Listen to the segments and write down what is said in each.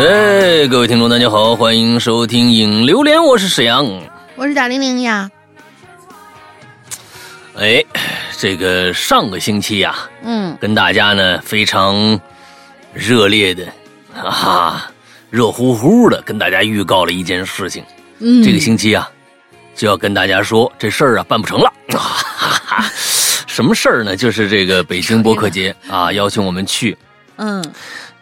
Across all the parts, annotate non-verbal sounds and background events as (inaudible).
哎，各位听众，大家好，欢迎收听《影榴莲》，我是沈阳，我是贾玲玲呀。哎，这个上个星期呀，嗯，跟大家呢非常热烈的，哈哈，热乎乎的跟大家预告了一件事情。嗯，这个星期啊，就要跟大家说这事儿啊办不成了。哈哈，什么事儿呢？就是这个北京播客节啊，邀请我们去。嗯。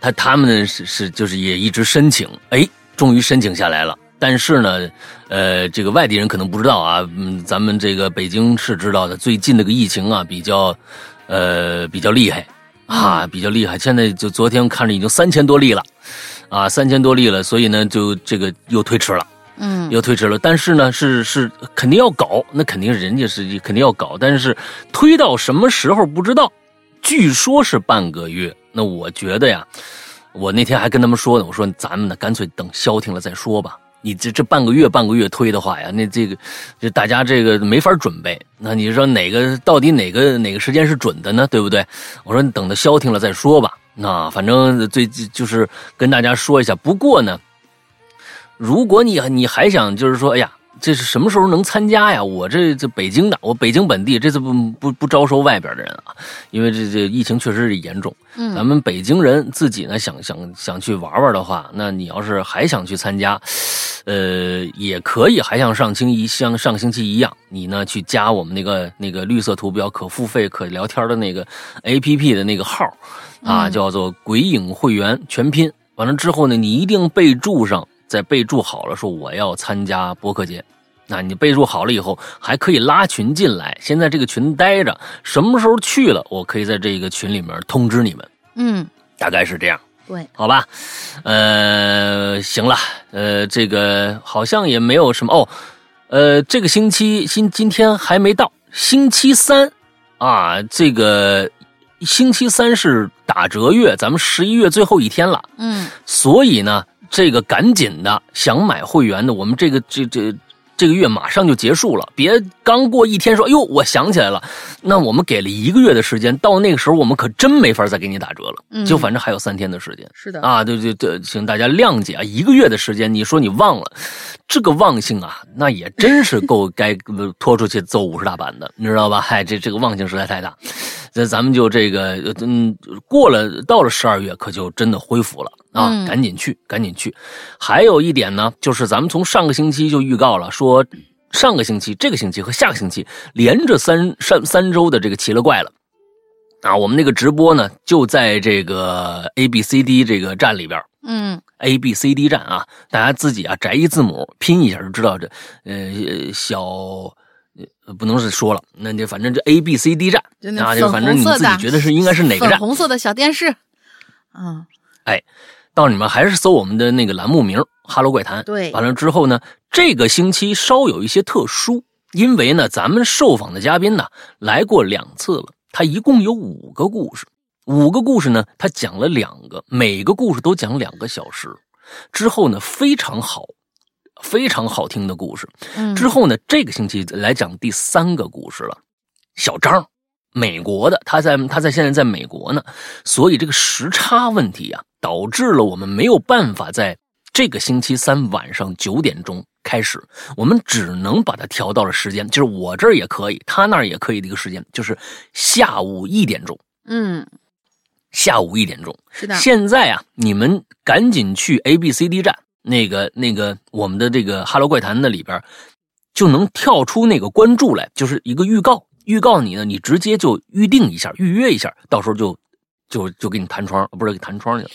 他他们呢是是就是也一直申请，哎，终于申请下来了。但是呢，呃，这个外地人可能不知道啊，嗯，咱们这个北京是知道的。最近这个疫情啊，比较，呃，比较厉害啊，比较厉害。现在就昨天看着已经三千多例了，啊，三千多例了，所以呢，就这个又推迟了，嗯，又推迟了。但是呢，是是肯定要搞，那肯定人家是肯定要搞，但是推到什么时候不知道，据说是半个月。那我觉得呀，我那天还跟他们说呢，我说咱们呢干脆等消停了再说吧。你这这半个月半个月推的话呀，那这个就大家这个没法准备。那你说哪个到底哪个哪个时间是准的呢？对不对？我说你等到消停了再说吧。那反正最就是跟大家说一下。不过呢，如果你你还想就是说，哎呀。这是什么时候能参加呀？我这这北京的，我北京本地，这次不不不招收外边的人啊，因为这这疫情确实是严重。嗯，咱们北京人自己呢，想想想去玩玩的话，那你要是还想去参加，呃，也可以，还像上星一像上星期一样，你呢去加我们那个那个绿色图标可付费可聊天的那个 A P P 的那个号啊，叫做鬼影会员全拼。完了之后呢，你一定备注上。在备注好了，说我要参加播客节，那你备注好了以后，还可以拉群进来。先在这个群待着，什么时候去了，我可以在这个群里面通知你们。嗯，大概是这样。对，好吧。呃，行了，呃，这个好像也没有什么哦。呃，这个星期今今天还没到，星期三啊，这个星期三是打折月，咱们十一月最后一天了。嗯，所以呢。这个赶紧的，想买会员的，我们这个这这这个月马上就结束了，别刚过一天说，哎呦，我想起来了，那我们给了一个月的时间，到那个时候我们可真没法再给你打折了，嗯，就反正还有三天的时间，是的啊，对对对，请大家谅解啊，一个月的时间，你说你忘了，这个忘性啊，那也真是够该 (laughs) 拖出去揍五十大板的，你知道吧？嗨，这这个忘性实在太大。那咱们就这个，嗯，过了到了十二月，可就真的恢复了啊！赶紧去，赶紧去。还有一点呢，就是咱们从上个星期就预告了，说上个星期、这个星期和下个星期连着三三三周的这个奇了怪了啊！我们那个直播呢，就在这个 A B C D 这个站里边，嗯，A B C D 站啊，大家自己啊摘一字母拼一下就知道这呃小。不能是说了，那就反正这 A B C D 站啊，就反正你自己觉得是应该是哪个站？红色的小电视，嗯，哎，到你们还是搜我们的那个栏目名“哈喽怪谈”。对，完了之后呢，这个星期稍有一些特殊，因为呢，咱们受访的嘉宾呢来过两次了，他一共有五个故事，五个故事呢，他讲了两个，每个故事都讲两个小时，之后呢非常好。非常好听的故事。之后呢，这个星期来讲第三个故事了。小张，美国的，他在他在现在在美国呢，所以这个时差问题啊，导致了我们没有办法在这个星期三晚上九点钟开始，我们只能把它调到了时间，就是我这儿也可以，他那儿也可以的一个时间，就是下午一点钟。嗯，下午一点钟。是的。现在啊，你们赶紧去 A B C D 站。那个那个，我们的这个《哈喽怪谈》的里边，就能跳出那个关注来，就是一个预告，预告你呢，你直接就预定一下，预约一下，到时候就就就给你弹窗，不是给弹窗去了，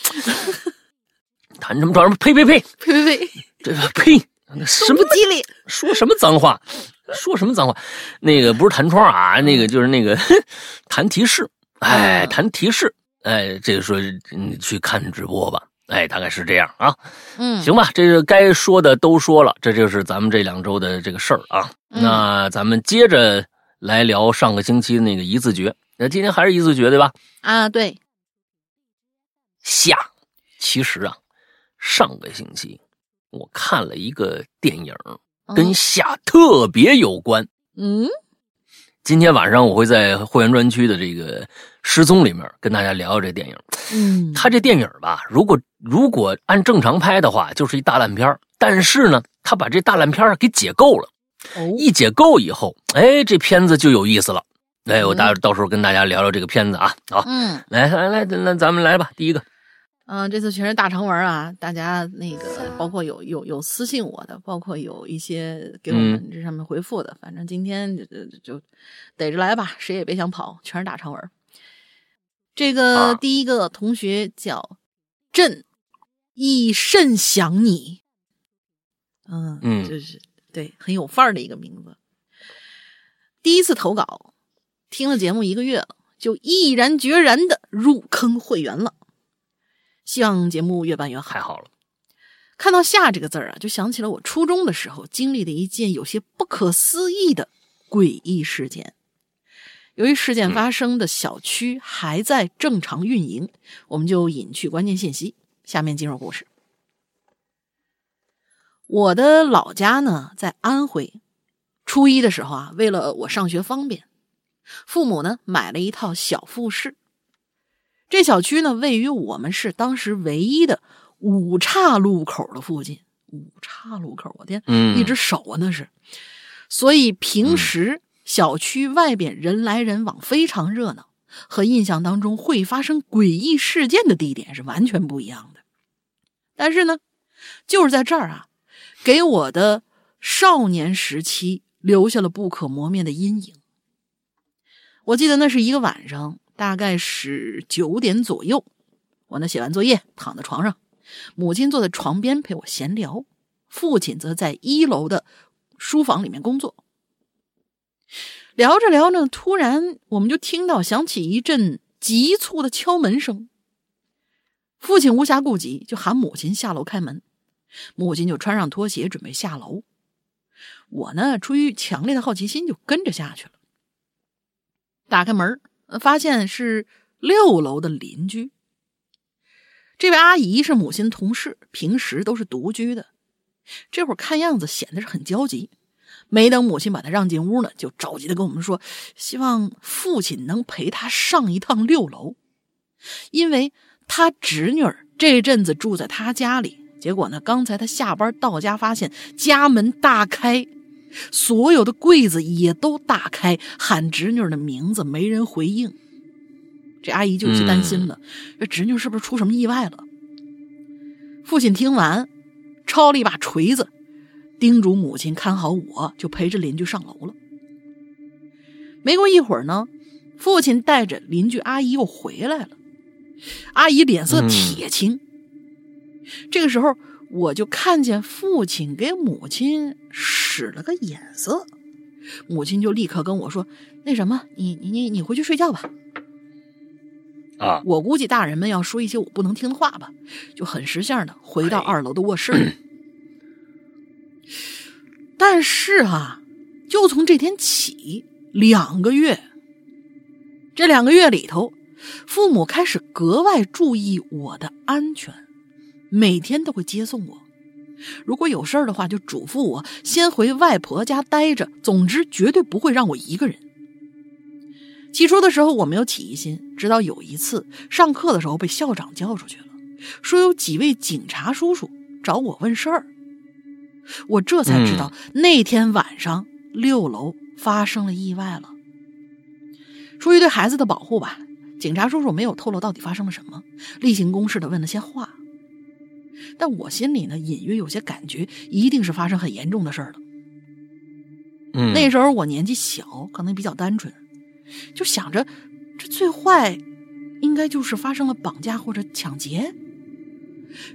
(laughs) 弹什么窗？呸呸呸呸呸呸，这呸，什么吉利？说什么脏话？说什么脏话？那个不是弹窗啊，那个就是那个 (laughs) 弹提示，哎，弹提示，哎，这个说你去看直播吧。哎，大概是这样啊，嗯，行吧，这个该说的都说了，这就是咱们这两周的这个事儿啊。那咱们接着来聊上个星期那个一字诀，那今天还是一字诀对吧？啊，对。下，其实啊，上个星期我看了一个电影，跟下特别有关。嗯，今天晚上我会在会员专区的这个失踪里面跟大家聊聊这电影。嗯，他这电影吧，如果如果按正常拍的话，就是一大烂片但是呢，他把这大烂片给解构了。哦，一解构以后，哎，这片子就有意思了。哎，我嗯到到时候跟大家聊聊这个片子啊。好，嗯来来来，那咱们来吧。第一个，嗯、这次全是大长文啊，大家那个包括有有有私信我的，包括有一些给我们这上面回复的，反正今天就就就逮着来吧，谁也别想跑，全是大长文。这个啊第一个同学叫朕，亦甚想你。嗯嗯就是对，很有范儿的一个名字。第一次投稿，听了节目一个月了，就毅然决然的入坑会员了。希望节目越办越好。太好了。看到“夏”这个字儿啊，就想起了我初中的时候经历的一件有些不可思议的诡异事件。由于事件发生的小区还在正常运营，我们就隐去关键信息。下面进入故事。我的老家呢在安徽，初一的时候啊，为了我上学方便，父母呢买了一套小复式。这小区呢位于我们市当时唯一的五岔路口的附近。五岔路口，我天，嗯，一只手啊那是。所以平时小区外边人来人往，非常热闹，和印象当中会发生诡异事件的地点是完全不一样的。但是呢，就是在这儿啊，给我的少年时期留下了不可磨灭的阴影。我记得那是一个晚上，大概是九点左右，我呢写完作业，躺在床上，母亲坐在床边陪我闲聊，父亲则在一楼的书房里面工作。聊着聊着，突然我们就听到响起一阵急促的敲门声。父亲无暇顾及，就喊母亲下楼开门。母亲就穿上拖鞋准备下楼。我呢，出于强烈的好奇心，就跟着下去了。打开门，发现是六楼的邻居。这位阿姨是母亲的同事，平时都是独居的。这会儿看样子显得是很焦急。没等母亲把她让进屋呢，就着急的跟我们说，希望父亲能陪她上一趟六楼，因为他侄女儿这阵子住在他家里。结果呢，刚才他下班到家，发现家门大开，所有的柜子也都大开，喊侄女儿的名字，没人回应。这阿姨就有些担心了，这侄女是不是出什么意外了？父亲听完，抄了一把锤子，叮嘱母亲看好我，就陪着邻居上楼了。没过一会儿呢，父亲带着邻居阿姨又回来了，阿姨脸色铁青。这个时候，我就看见父亲给母亲使了个眼色，母亲就立刻跟我说：“那什么，你你你你回去睡觉吧。”啊，我估计大人们要说一些我不能听的话吧，就很识相的回到二楼的卧室里。但是啊，就从这天起，两个月，这两个月里头，父母开始格外注意我的安全，每天都会接送我。如果有事儿的话，就嘱咐我先回外婆家待着，总之绝对不会让我一个人。起初的时候我没有起疑心，直到有一次上课的时候被校长叫出去了，说有几位警察叔叔找我问事儿。我这才知道、那天晚上六楼发生了意外了。出于对孩子的保护吧，警察叔叔没有透露到底发生了什么，例行公事的问了些话。但我心里呢，隐约有些感觉，一定是发生很严重的事儿了。嗯，那时候我年纪小，可能比较单纯，就想着这最坏应该就是发生了绑架或者抢劫。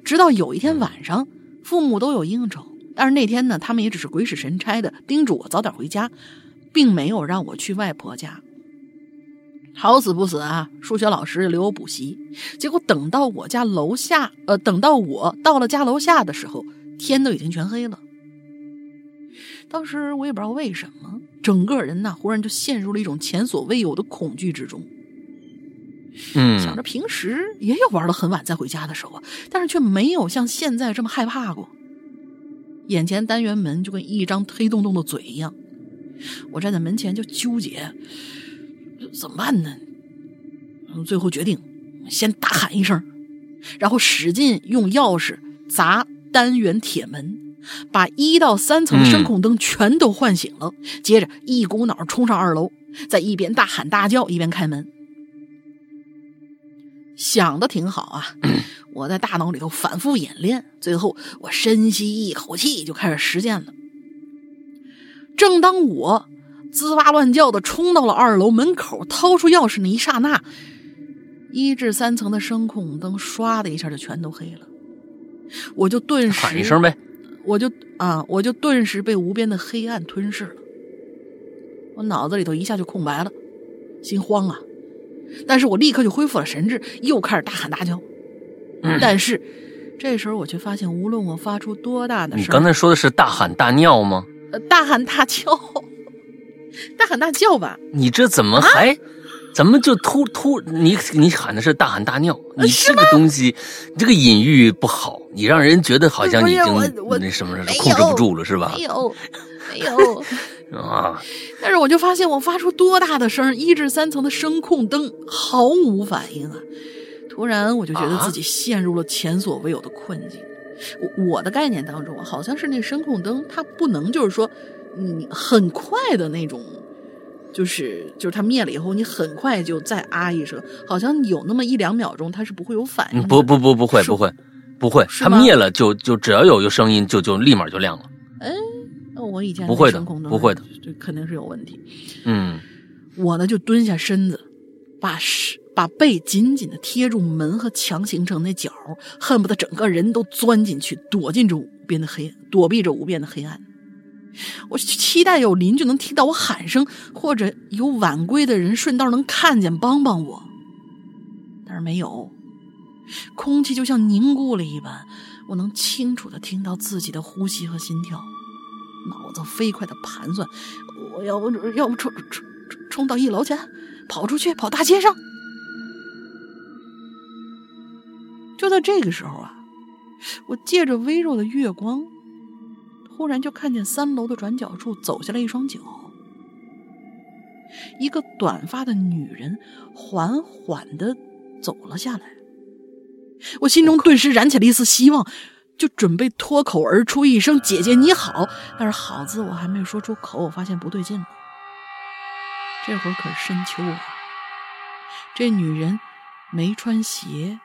直到有一天晚上，父母都有应酬，但是那天呢，他们也只是鬼使神差的叮嘱我早点回家，并没有让我去外婆家。好死不死啊！数学老师留我补习，结果等到我家楼下，呃，等到我到了家楼下的时候，天都已经全黑了。当时我也不知道为什么，整个人呐，忽然就陷入了一种前所未有的恐惧之中。嗯，想着平时也有玩到很晚再回家的时候啊，但是却没有像现在这么害怕过。眼前单元门就跟一张黑洞洞的嘴一样，我站在门前就纠结，怎么办呢？最后决定先大喊一声，然后使劲用钥匙砸单元铁门。把一到三层声控灯全都唤醒了，接着一股脑冲上二楼，在一边大喊大叫一边开门。想的挺好啊，(clears throat) 我在大脑里头反复演练，最后我深吸一口气就开始实践了。正当我滋哇乱叫的冲到了二楼门口，掏出钥匙那一刹那，一至三层的声控灯唰的一下就全都黑了，我就顿时喊一声呗。我就啊，我就顿时被无边的黑暗吞噬了，我脑子里头一下就空白了，心慌啊！但是我立刻就恢复了神智，又开始大喊大叫。但是这时候我却发现，无论我发出多大的声，你刚才说的是大喊大尿吗？呃，大喊大叫，大喊大叫吧？你这怎么还？怎么就突突？你你喊的是大喊大尿，你这个东西，你这个隐喻不好，你让人觉得好像已经那什么控制不住了，是吧？没有，(laughs) 没有啊！(laughs) 但是我就发现，我发出多大的声，一至三层的声控灯毫无反应啊！突然，我就觉得自己陷入了前所未有的困境。我我的概念当中，好像是那声控灯，它不能就是说你很快的那种。就是就是它灭了以后，你很快就再啊一声，好像有那么一两秒钟它是不会有反应。不不不不会不会不会，它灭了就就只要有一个声音就就立马就亮了。哎，那我以前不会的不会的，这肯定是有问题。嗯，我呢就蹲下身子，把是把背紧紧的贴住门和墙形成那角，恨不得整个人都钻进去，躲进这无边的黑，躲避着无边的黑暗。我期待有邻居能听到我喊声，或者有晚归的人顺道能看见帮帮我，但是没有，空气就像凝固了一般，我能清楚的听到自己的呼吸和心跳，脑子飞快的盘算，我要不要不冲冲冲到一楼去，跑出去，跑大街上。就在这个时候啊，我借着微弱的月光。忽然就看见三楼的转角处走下来一双脚，一个短发的女人缓缓的走了下来。我心中顿时燃起了一丝希望，就准备脱口而出一声“姐姐你好”，但是“好”字我还没说出口，我发现不对劲了。这会儿可是深秋啊，这女人没穿鞋，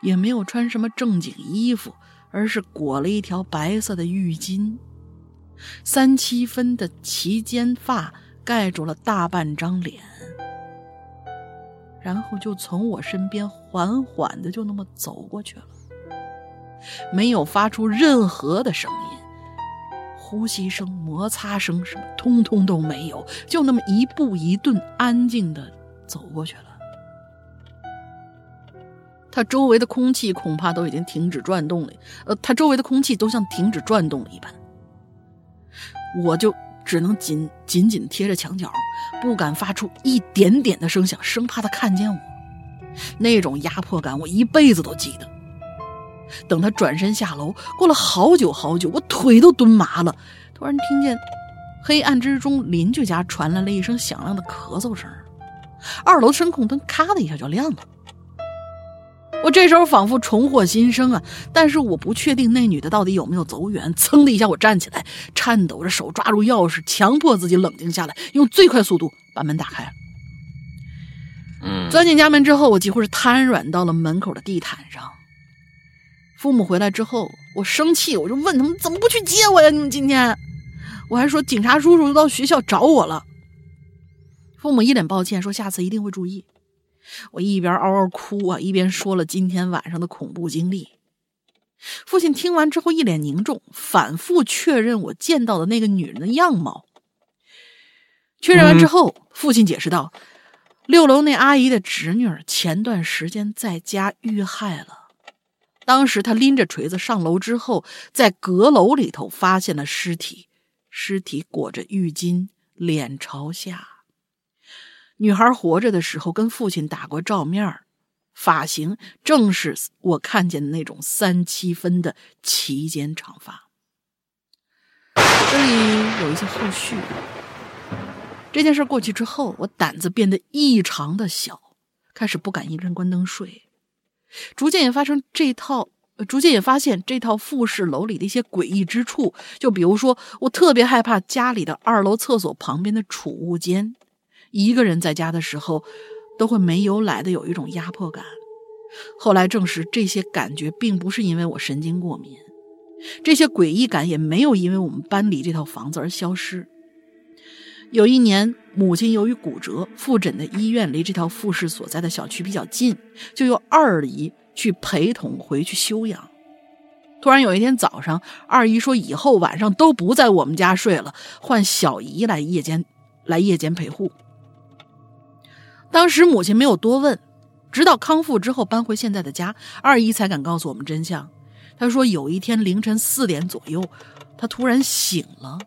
也没有穿什么正经衣服。而是裹了一条白色的浴巾，三七分的齐肩发盖住了大半张脸，然后就从我身边缓缓的就那么走过去了，没有发出任何的声音，呼吸声、摩擦声什么通通都没有，就那么一步一顿安静的走过去了。它周围的空气恐怕都已经停止转动了，呃，它周围的空气都像停止转动了一般。我就只能紧紧紧贴着墙角，不敢发出一点点的声响，生怕他看见我。那种压迫感，我一辈子都记得。等他转身下楼，过了好久好久，我腿都蹲麻了。突然听见黑暗之中邻居家传来了一声响亮的咳嗽声，二楼声控灯咔的一下就亮了。我这时候仿佛重获新生啊！但是我不确定那女的到底有没有走远。噌的一下，我站起来，颤抖着手抓住钥匙，强迫自己冷静下来，用最快速度把门打开。嗯，钻进家门之后，我几乎是瘫软到了门口的地毯上。父母回来之后，我生气，我就问他们怎么不去接我呀？你们今天，我还说警察叔叔都到学校找我了。父母一脸抱歉，说下次一定会注意。我一边嗷嗷哭啊，一边说了今天晚上的恐怖经历。父亲听完之后一脸凝重，反复确认我见到的那个女人的样貌。确认完之后，父亲解释道：“六楼那阿姨的侄女前段时间在家遇害了，当时她拎着锤子上楼之后，在阁楼里头发现了尸体，尸体裹着浴巾，脸朝下。”女孩活着的时候跟父亲打过照面儿发型正是我看见的那种三七分的齐肩长发。这里有一些后续，这件事过去之后，我胆子变得异常的小，开始不敢一个人关灯睡，逐渐也发生这套，逐渐也发现这套复式楼里的一些诡异之处。就比如说，我特别害怕家里的二楼厕所旁边的储物间，一个人在家的时候，都会没由来的有一种压迫感。后来证实，这些感觉并不是因为我神经过敏，这些诡异感也没有因为我们搬离这套房子而消失。有一年，母亲由于骨折复诊的医院离这套复式所在的小区比较近，就由二姨去陪同回去休养。突然有一天早上，二姨说以后晚上都不在我们家睡了，换小姨来夜间来夜间陪护。当时母亲没有多问，直到康复之后搬回现在的家，二姨才敢告诉我们真相。她说有一天凌晨四点左右，她突然醒了。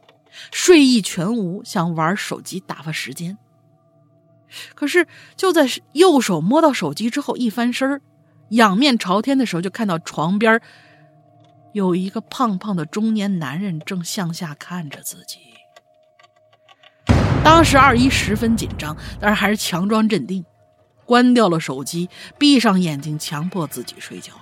睡意全无，想玩手机打发时间。可是就在右手摸到手机之后，一翻身仰面朝天的时候，就看到床边有一个胖胖的中年男人正向下看着自己。当时二姨十分紧张，但是还是强装镇定，关掉了手机，闭上眼睛，强迫自己睡觉。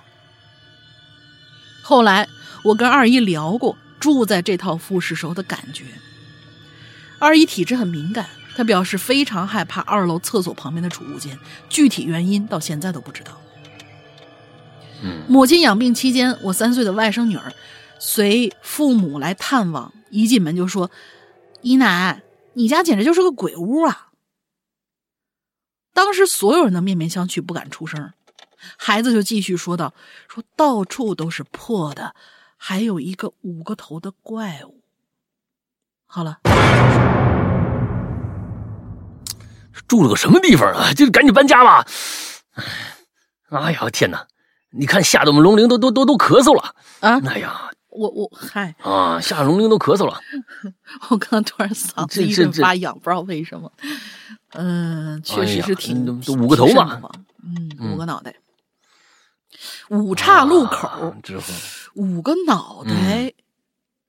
后来我跟二姨聊过。住在这套复式时候的感觉。二姨体质很敏感，她表示非常害怕二楼厕所旁边的储物间，具体原因到现在都不知道。母亲养病期间，我三岁的外甥女儿随父母来探望，一进门就说：“姨奶，你家简直就是个鬼屋啊！”当时所有人都面面相觑，不敢出声。孩子就继续说道：“说到处都是破的。”还有一个五个头的怪物。好了，住了个什么地方啊？就赶紧搬家吧！哎呀，天哪！你看，吓得我们龙鳞都都都都咳嗽了啊！哎呀，我我嗨啊，吓得龙鳞都咳嗽了。(laughs) 我刚刚突然嗓子一阵发痒，不知道为什么。嗯，确实是挺都五个头嘛，嗯，五个脑袋。五岔路口五个脑袋，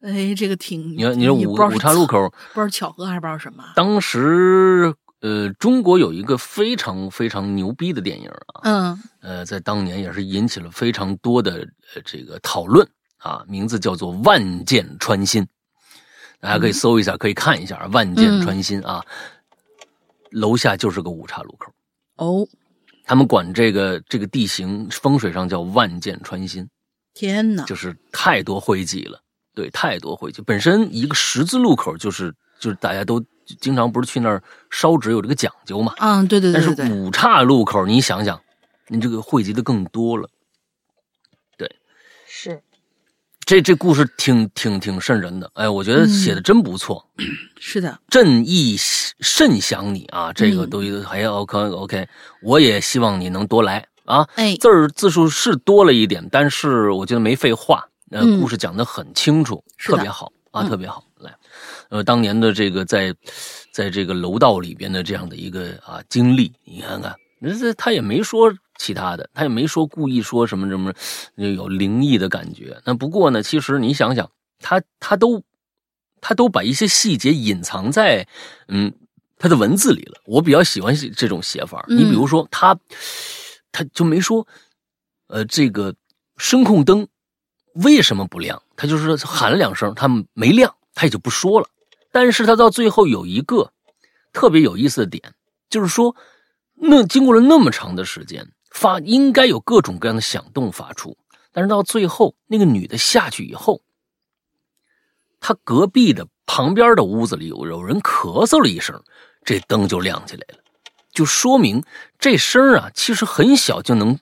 哎，这个挺你看，你说五五岔路口，不知道巧合还是不知道什么。当时，呃，中国有一个非常非常牛逼的电影啊，嗯，呃，在当年也是引起了非常多的呃这个讨论啊，名字叫做《万箭穿心》，大家可以搜一下，可以看一下《万箭穿心》啊，楼下就是个五岔路口哦。他们管这个这个地形风水上叫万箭穿心，天哪，就是太多汇集了。对，太多汇集。本身一个十字路口就是就是大家都经常不是去那儿烧纸有这个讲究嘛。嗯，对对对。但是五岔路口，你想想，你这个汇集的更多了。对，是。这这故事挺挺挺瘆人的，哎，我觉得写的真不错。(clears throat) 是的，朕亦甚想你啊，这个都还 OK OK，我也希望你能多来啊。哎，字儿字数是多了一点，但是我觉得没废话，呃，故事讲的很清楚，特别好啊，特别好。来，呃，当年的这个在在这个楼道里边的这样的一个啊经历，你看看，那这他也没说。其他的他也没说故意说什么什么，有灵异的感觉。那不过呢，其实你想想，他他都他都把一些细节隐藏在嗯他的文字里了。我比较喜欢这种写法。你比如说，他他就没说，呃，这个声控灯为什么不亮？他就是喊了两声，他没亮，他也就不说了。但是他到最后有一个特别有意思的点，就是说，那经过了那么长的时间。发应该有各种各样的响动发出，但是到最后那个女的下去以后，她隔壁的旁边的屋子里有有人咳嗽了一声，这灯就亮起来了，就说明这声啊其实很小就能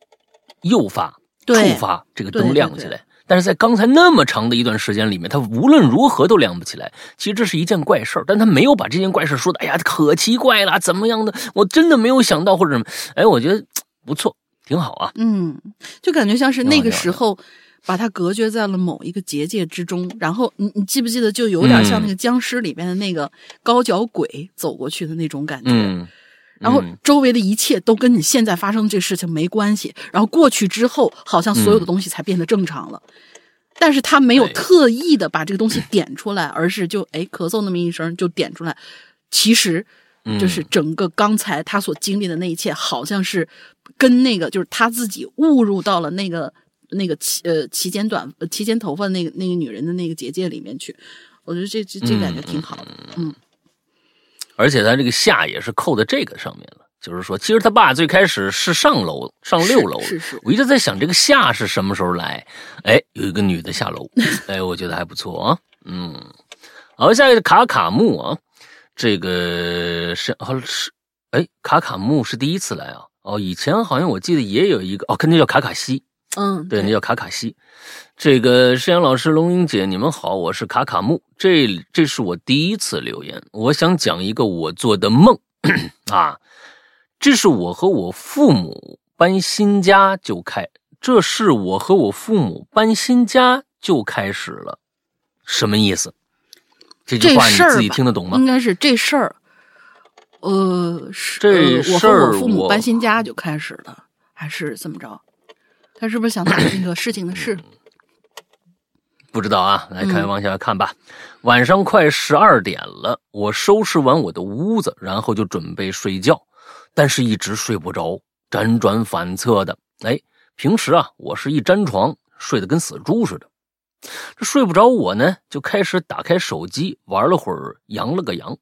诱发触发这个灯亮起来。但是在刚才那么长的一段时间里面，它无论如何都亮不起来。其实这是一件怪事儿，但他没有把这件怪事说的，哎呀可奇怪了，怎么样的？我真的没有想到或者什么，哎，我觉得不错。挺好啊，嗯，就感觉像是那个时候把它隔绝在了某一个结界之中，然后你你记不记得，就有点像那个僵尸里边的那个高脚鬼走过去的那种感觉，嗯，然后周围的一切都跟你现在发生这事情没关系，然后过去之后，好像所有的东西才变得正常了，但是他没有特意的把这个东西点出来，而是就哎咳嗽那么一声就点出来，其实嗯就是整个刚才他所经历的那一切，好像是跟那个就是他自己误入到了那个那个齐呃齐肩短呃齐肩头发那个那个女人的那个结界里面去。我觉得这这这感觉挺好的，嗯而且他这个下也是扣在这个上面了，就是说，其实他爸最开始是上楼上六楼，是是是。我一直在想这个下是什么时候来？哎，有一个女的下楼，(laughs) 哎，我觉得还不错啊，嗯，好，下一个卡卡木啊，这个是好像是哎，卡卡木是第一次来啊，哦，以前好像我记得也有一个哦，肯定叫卡卡西，嗯，对，那叫卡卡西。这个石阳老师、龙英姐，你们好，我是卡卡木。这这是我第一次留言，我想讲一个我做的梦 (coughs) 啊。这是我和我父母搬新家就开，这是我和我父母搬新家就开始了，什么意思？这句话你自己听得懂吗应？该是这事儿，呃，是这呃我和事儿我父母搬新家就开始了，还是怎么着？他是不是想打那个事情的事？不知道啊，来看嗯往下看吧。晚上快十二点了，我收拾完我的屋子，然后就准备睡觉，但是一直睡不着，辗转反侧的。哎，平时啊，我是一沾床睡得跟死猪似的。这睡不着，我呢就开始打开手机玩了会儿，扬了个阳。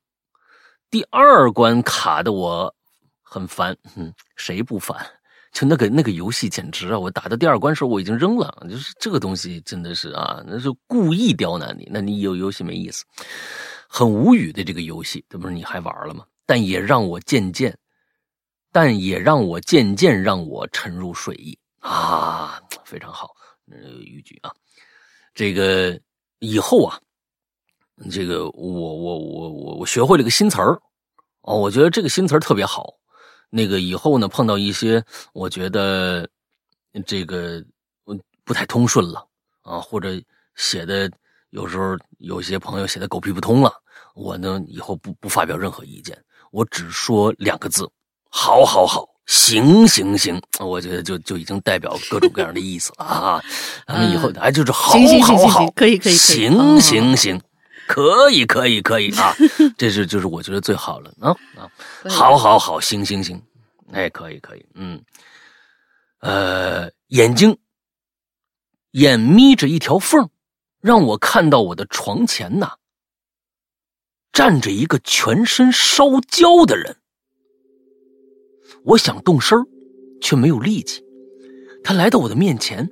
第二关卡的我很烦，嗯，谁不烦？(laughs) 就那个那个游戏简直啊！我打到第二关时候我已经扔了，就是这个东西真的是啊，那是故意刁难你，那你有游戏没意思，很无语的这个游戏，这不是你还玩了吗？但也让我渐渐，但也让我渐渐让我沉入睡意啊，非常好，呃，语句啊，这个以后啊，这个我我我我我学会了个新词儿哦，我觉得这个新词儿特别好。那个以后呢，碰到一些我觉得这个不太通顺了啊，或者写的有时候有些朋友写的狗屁不通了，我呢以后不不发表任何意见，我只说两个字：好，好，好，行，行，行。我觉得就就已经代表各种各样的意思了啊。咱们以后哎，就是好，好，好可以可以可以行，哦行，行。可以，可以，可以啊！(laughs) 这是就是我觉得最好了啊啊！好，好，好，行，行，行，哎，可以，可以，嗯，呃，眼睛眼眯着一条缝，让我看到我的床前呐，站着一个全身烧焦的人。我想动身儿却没有力气。他来到我的面前，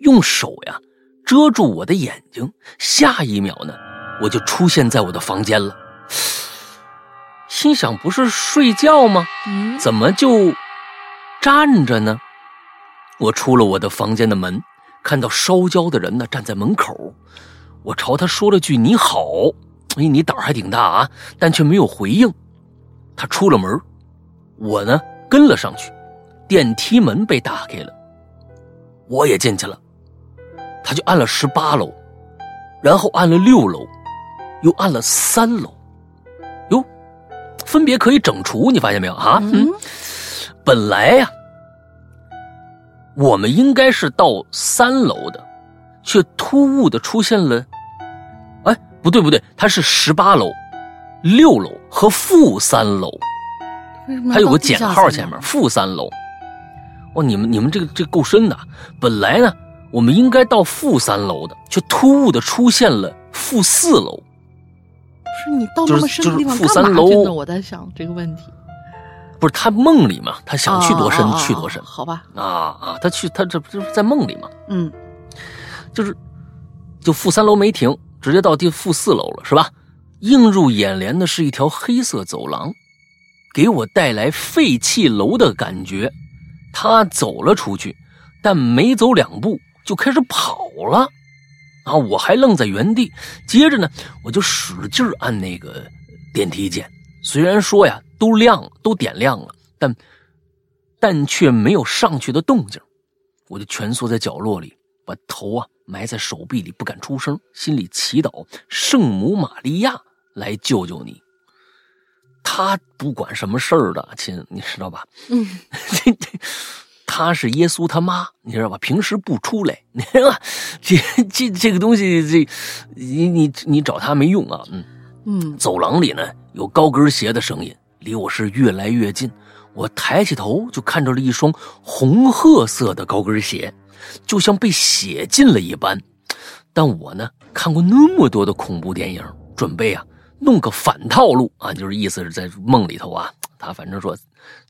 用手呀遮住我的眼睛，下一秒呢，我就出现在我的房间了。心想，不是睡觉吗？嗯，怎么就站着呢？我出了我的房间的门，看到烧焦的人呢站在门口，我朝他说了句“你好”，哎，你胆儿还挺大啊，但却没有回应。他出了门，我呢跟了上去，电梯门被打开了，我也进去了。他就按了十八楼，然后按了六楼，又按了三楼，哟，分别可以整除，你发现没有啊？嗯本来呀、我们应该是到三楼的，却突兀的出现了，哎，不对不对，它是十八楼、六楼和负三楼，它有个减号前面，负三楼。哦，你们你们这个这个够深的。本来呢，我们应该到负三楼的，却突兀的出现了负四楼。你到那么深的地方干嘛去楼呢？我在想这个问题。不是他梦里嘛，他想去多深、去多深啊好吧，啊啊！他去他这不就是在梦里嘛？嗯就是就负三楼没停，直接到第负四楼了，是吧？映入眼帘的是一条黑色走廊，给我带来废弃楼的感觉。他走了出去，但没走两步就开始跑了。啊，我还愣在原地。接着呢，我就使劲按那个电梯键。虽然说呀，都亮，都点亮了，但但却没有上去的动静。我就蜷缩在角落里，把头啊埋在手臂里，不敢出声，心里祈祷圣母玛利亚来救救你。他不管什么事儿的，亲，你知道吧？嗯，这这，他是耶稣他妈，你知道吧？平时不出来，你知道吧？这这这个东西，这你你你找他没用啊。嗯，嗯，走廊里呢有高跟鞋的声音，离我是越来越近。我抬起头就看到了一双红褐色的高跟鞋，就像被血浸了一般。但我呢看过那么多的恐怖电影，准备啊弄个反套路啊，就是意思是在梦里头啊，他反正说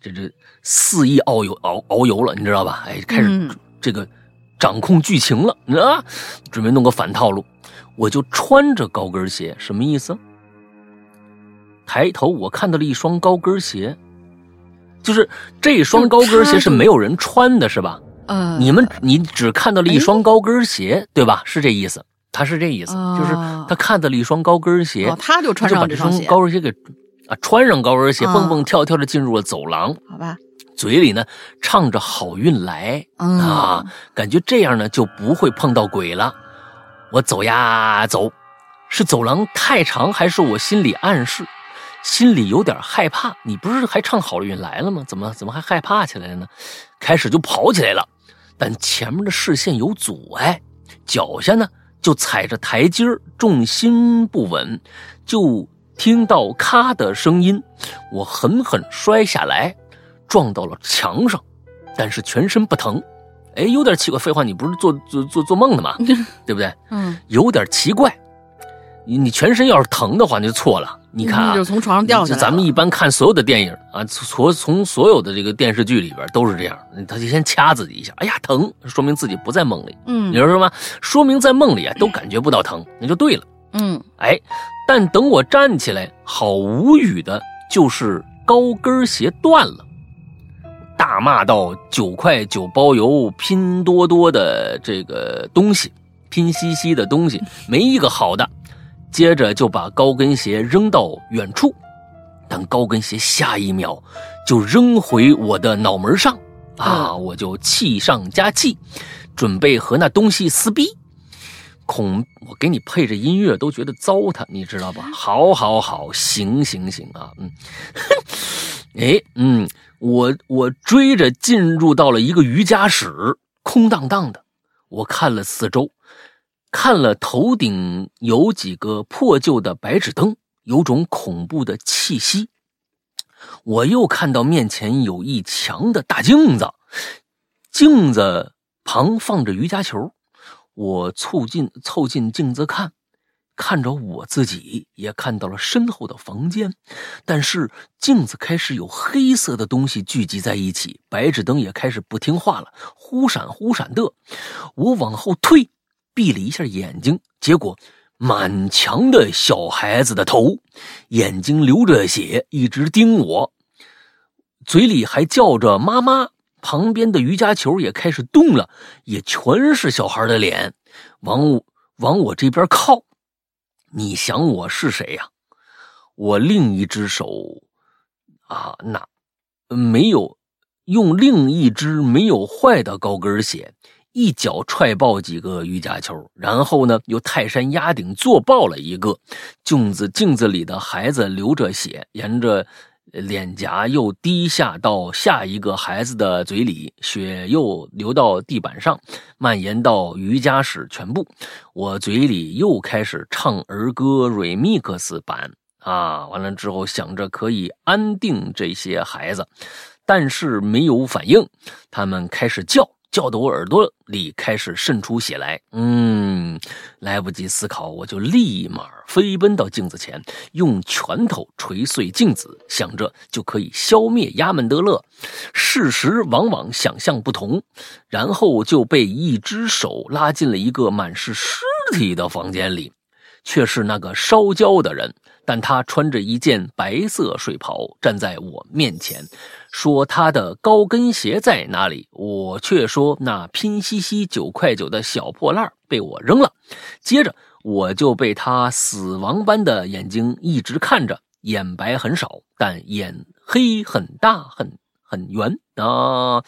这这肆意遨游遨遨游了，你知道吧？哎，开始这个掌控剧情了啊，准备弄个反套路，我就穿着高跟鞋，什么意思？抬头我看到了一双高跟鞋。就是这双高跟鞋是没有人穿的，是吧？呃，你们你只看到了一双高跟鞋，对吧？是这意思，他是这意思，就是他看到了一双高跟鞋，他就穿上这双高跟鞋给啊穿上高跟鞋，蹦蹦跳跳的进入了走廊，好吧？嘴里呢唱着好运来啊，感觉这样呢就不会碰到鬼了。我走呀走，是走廊太长，还是我心里暗示？心里有点害怕，你不是还唱好运来了吗？怎么怎么还害怕起来了呢？开始就跑起来了，但前面的视线有阻碍，脚下呢就踩着台阶重心不稳，就听到咔的声音，我狠狠摔下来，撞到了墙上，但是全身不疼。哎，有点奇怪，废话，你不是做做做做梦的吗？(laughs) 对不对？嗯，有点奇怪。你你全身要是疼的话，你就错了。你看啊，就从床上掉下来。咱们一般看所有的电影啊，所从所有的这个电视剧里边都是这样，他就先掐自己一下，哎呀疼，说明自己不在梦里。嗯，你说是吗？说明在梦里啊都感觉不到疼，那就对了。嗯，哎，但等我站起来，好无语的就是高跟鞋断了，大骂道：“九块九包邮，拼多多的这个东西，拼夕夕的东西，没一个好的。”接着就把高跟鞋扔到远处，但高跟鞋下一秒就扔回我的脑门上，啊！我就气上加气，准备和那东西撕逼。恐我给你配着音乐都觉得糟蹋，你知道吧？好，好，好，行，行，行啊！嗯，(laughs) 哎，嗯，我我追着进入到了一个瑜伽室，空荡荡的。我看了四周。看了头顶有几个破旧的白纸灯，有种恐怖的气息。我又看到面前有一墙的大镜子，镜子旁放着瑜伽球。我凑近凑近镜子看，看着我自己，也看到了身后的房间。但是镜子开始有黑色的东西聚集在一起，白纸灯也开始不听话了，忽闪忽闪的。我往后退。闭了一下眼睛，结果满墙的小孩子的头，眼睛流着血，一直盯我，嘴里还叫着妈妈。旁边的瑜伽球也开始动了，也全是小孩的脸，往我往我这边靠。你想我是谁呀？我另一只手啊，那没有用另一只没有坏的高跟鞋。一脚踹爆几个瑜伽球，然后呢，又泰山压顶做爆了一个镜子。镜子里的孩子流着血，沿着脸颊又滴下到下一个孩子的嘴里，血又流到地板上，蔓延到瑜伽室全部。我嘴里又开始唱儿歌 remix 版啊！完了之后，想着可以安定这些孩子，但是没有反应，他们开始叫。叫得我耳朵里开始渗出血来，嗯，来不及思考，我就立马飞奔到镜子前，用拳头捶碎镜子，想着就可以消灭亚门德勒。事实往往想象不同，然后就被一只手拉进了一个满是尸体的房间里，却是那个烧焦的人，但他穿着一件白色睡袍，站在我面前。说他的高跟鞋在哪里？我却说那拼夕夕九块九的小破烂被我扔了。接着我就被他死亡般的眼睛一直看着，眼白很少，但眼黑很大，很很圆啊。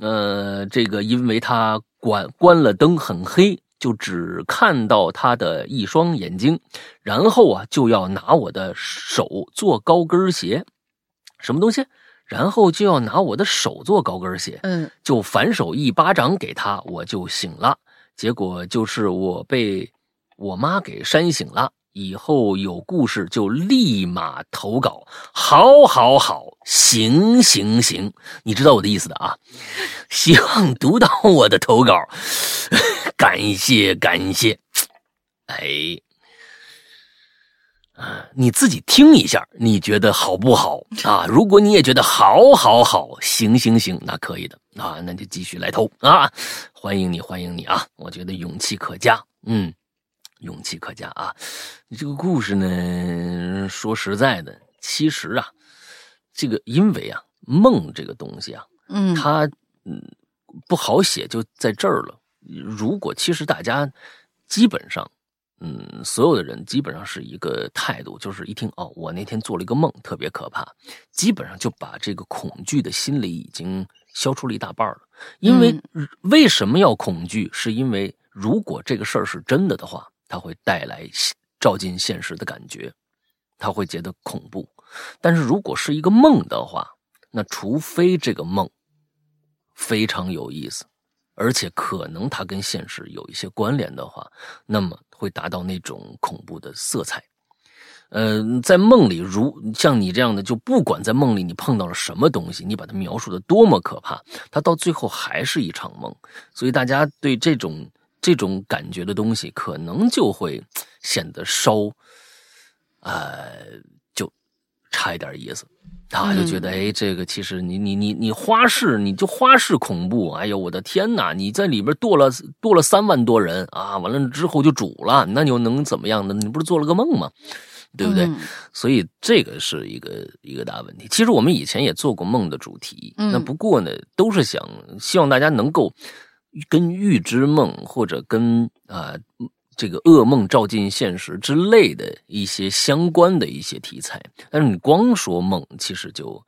呃，这个因为他关关了灯，很黑，就只看到他的一双眼睛。然后啊，就要拿我的手做高跟鞋，什么东西？然后就要拿我的手做高跟鞋，嗯，就反手一巴掌给他，我就醒了。结果就是我被我妈给扇醒了，以后有故事就立马投稿，好，好，好，行，行，行，你知道我的意思的啊。希望读到我的投稿，(laughs) 感谢，感谢。哎，啊，你自己听一下，你觉得好不好啊？如果你也觉得好，好，好，行，行，行，那可以的啊，那就继续来投啊，欢迎你，欢迎你啊！我觉得勇气可嘉，嗯。勇气可嘉啊！你这个故事呢，说实在的，其实啊，这个因为啊，梦这个东西啊，嗯，它嗯不好写，就在这儿了。如果其实大家基本上，嗯，所有的人基本上是一个态度，就是一听哦，我那天做了一个梦，特别可怕，基本上就把这个恐惧的心理已经消除了一大半了。因为为什么要恐惧？是因为如果这个事儿是真的的话。它会带来照进现实的感觉，他会觉得恐怖。但是如果是一个梦的话，那除非这个梦非常有意思，而且可能它跟现实有一些关联的话，那么会达到那种恐怖的色彩。呃，在梦里，如像你这样的，就不管在梦里你碰到了什么东西，你把它描述的多么可怕，它到最后还是一场梦。所以大家对这种。这种感觉的东西，可能就会显得稍，呃，就差一点意思。他就觉得，哎，这个其实你你你你花式，你就花式恐怖。哎呦，我的天哪！你在里边剁了剁了三万多人啊，完了之后就煮了，那又能怎么样呢？你不是做了个梦吗？对不对？所以这个是一个一个大问题。其实我们以前也做过梦的主题，那不过呢，都是想希望大家能够。跟预知梦或者跟啊这个噩梦照进现实之类的一些相关的一些题材，但是你光说梦，其实就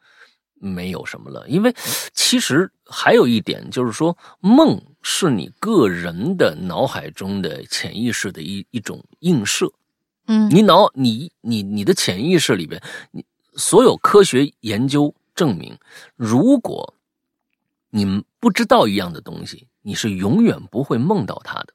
没有什么了。因为其实还有一点就是说，梦是你个人的脑海中的潜意识的一一种映射。嗯，你脑你你你的潜意识里边，你所有科学研究证明，如果你们不知道一样的东西。你是永远不会梦到他的，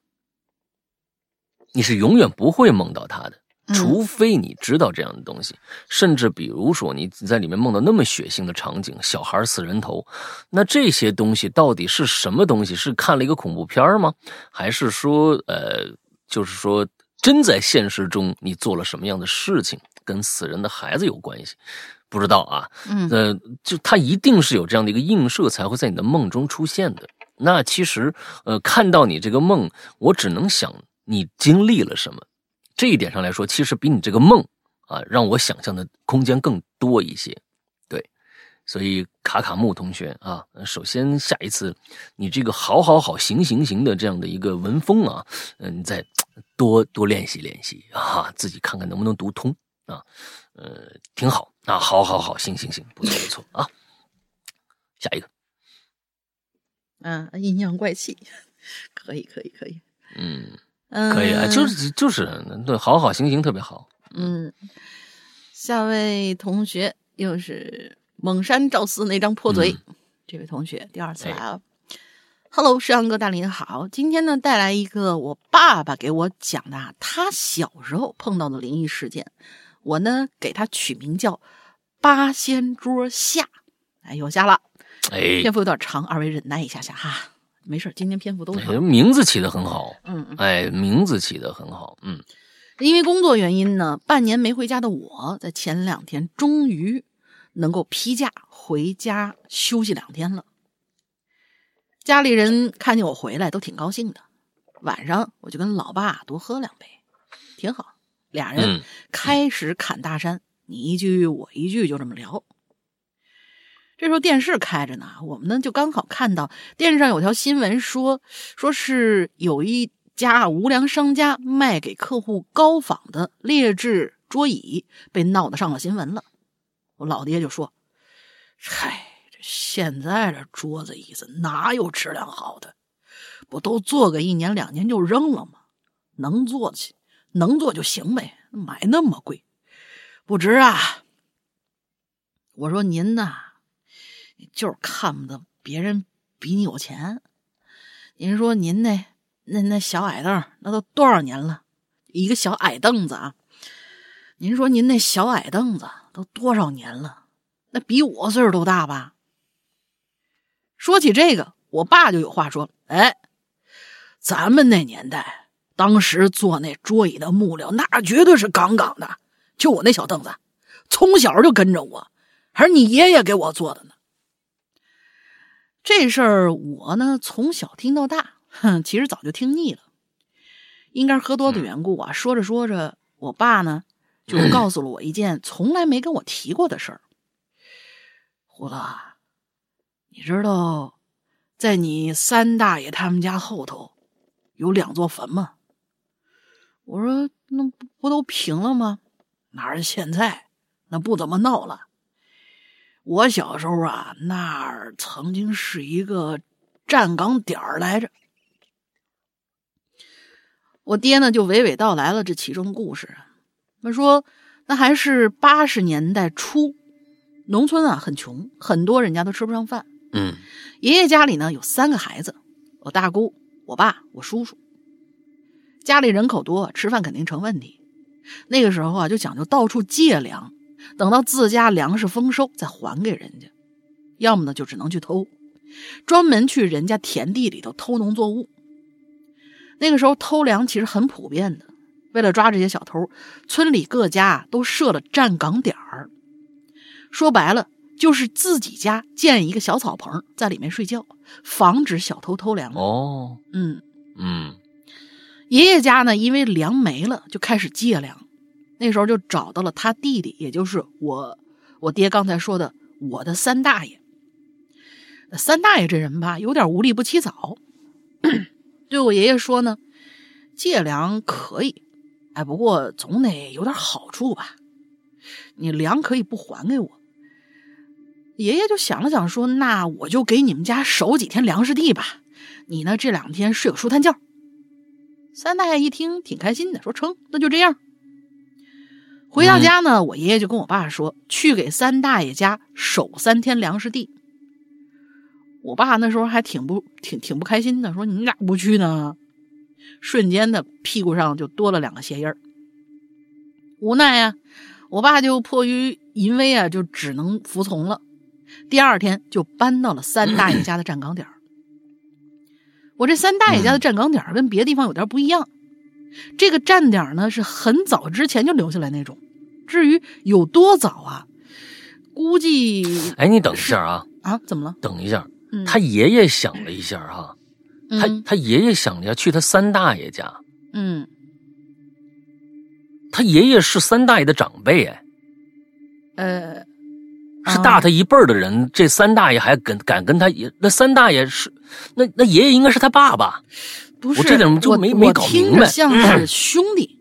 你是永远不会梦到他的，除非你知道这样的东西。甚至比如说你在里面梦到那么血腥的场景，小孩死人头，那这些东西到底是什么东西？是看了一个恐怖片吗？还是说，呃，就是说真在现实中你做了什么样的事情，跟死人的孩子有关系？不知道啊，嗯，呃，就他一定是有这样的一个映射，才会在你的梦中出现的。那其实，呃，看到你这个梦，我只能想你经历了什么。这一点上来说，其实比你这个梦啊，让我想象的空间更多一些。对，所以卡卡木同学啊，首先下一次你这个好好好行行行的这样的一个文风啊，嗯，你再多多练习练习啊，自己看看能不能读通啊，呃，挺好啊，好好好行行行，不错不错啊，下一个。嗯，阴阳怪气，可以，可以，可以，嗯，可以啊，就是就是对，好好行行特别好。嗯，下位同学又是蒙山赵四那张破嘴，这位同学第二次来了。Hello，石阳哥，大林好，今天呢带来一个我爸爸给我讲的他小时候碰到的灵异事件，我呢给他取名叫八仙桌下，哎，有下了。哎，篇幅有点长，二位忍耐一下下哈，没事，今天篇幅都长。名字起的很好，嗯，哎，名字起的很好，嗯。因为工作原因呢，半年没回家的我在前两天终于能够批假回家休息两天了。家里人看见我回来都挺高兴的，晚上我就跟老爸多喝两杯，挺好。俩人开始侃大山，你一句我一句，就这么聊。这时候电视开着呢，我们呢就刚好看到电视上有条新闻说，说是有一家无良商家卖给客户高仿的劣质桌椅，被闹得上了新闻了。我老爹就说：“嗨，这现在这桌子椅子哪有质量好的？不都做个一年两年就扔了吗？能做起，能做就行呗，买那么贵，不值啊。”我说：“您呐。”就是看不得别人比你有钱。您说您那那那小矮凳，那都多少年了？一个小矮凳子啊，您说您那小矮凳子都多少年了？那比我岁数都大吧？说起这个，我爸就有话说：“哎，咱们那年代，当时做那桌椅的木料，那绝对是杠杠的。就我那小凳子，从小就跟着我，还是你爷爷给我做的呢。这事儿我呢，从小听到大，哼，其实早就听腻了。应该是喝多的缘故啊。说着说着，我爸呢 (clears throat) 就告诉了我一件从来没跟我提过的事儿。胡子，你知道，在你三大爷他们家后头有两座坟吗？我说，那不不都平了吗？哪儿现在？那不怎么闹了。我小时候啊，那儿曾经是一个站岗点儿来着。我爹呢，就娓娓道来了这其中的故事。他说，那还是八十年代初。农村啊很穷，很多人家都吃不上饭。嗯，爷爷家里呢有三个孩子，我大姑、我爸、我叔叔。家里人口多，吃饭肯定成问题。那个时候啊，就讲究到处借粮，等到自家粮食丰收再还给人家。要么呢，就只能去偷，专门去人家田地里头偷农作物。那个时候偷粮其实很普遍的。为了抓这些小偷，村里各家都设了站岗点儿。说白了，就是自己家建一个小草棚，在里面睡觉，防止小偷偷粮。哦，嗯嗯，爷爷家呢，因为粮没了，就开始借粮。那时候就找到了他弟弟，也就是我，我爹刚才说的我的三大爷。三大爷这人吧，有点无利不起早，(coughs) 对我爷爷说呢，借粮可以，哎，不过总得有点好处吧。你粮可以不还给我。爷爷就想了想，说：“那我就给你们家守几天粮食地吧。你呢，这两天睡个舒坦觉。”三大爷一听，挺开心的，说：“成，那就这样。”回到家呢，我爷爷就跟我爸说：“去给三大爷家守三天粮食地。”我爸那时候还挺不挺挺不开心的，说：“你咋不去呢？”瞬间的屁股上就多了两个鞋印儿。无奈呀，我爸就迫于淫威啊，就只能服从了。第二天就搬到了三大爷家的站岗点儿我这三大爷家的站岗点儿跟别的地方有点不一样，这个站点呢是很早之前就留下来那种。至于有多早啊，估计……哎，你等一下啊！啊，怎么了？等一下，他爷爷想了一下哈，他他爷爷想了下去他三大爷家，嗯，他爷爷是三大爷的长辈哎，呃。是大他一辈儿的人，这三大爷还敢敢跟他爷？那三大爷是那那爷爷应该是他爸爸，不是？我这点就没没搞明白。像是兄弟，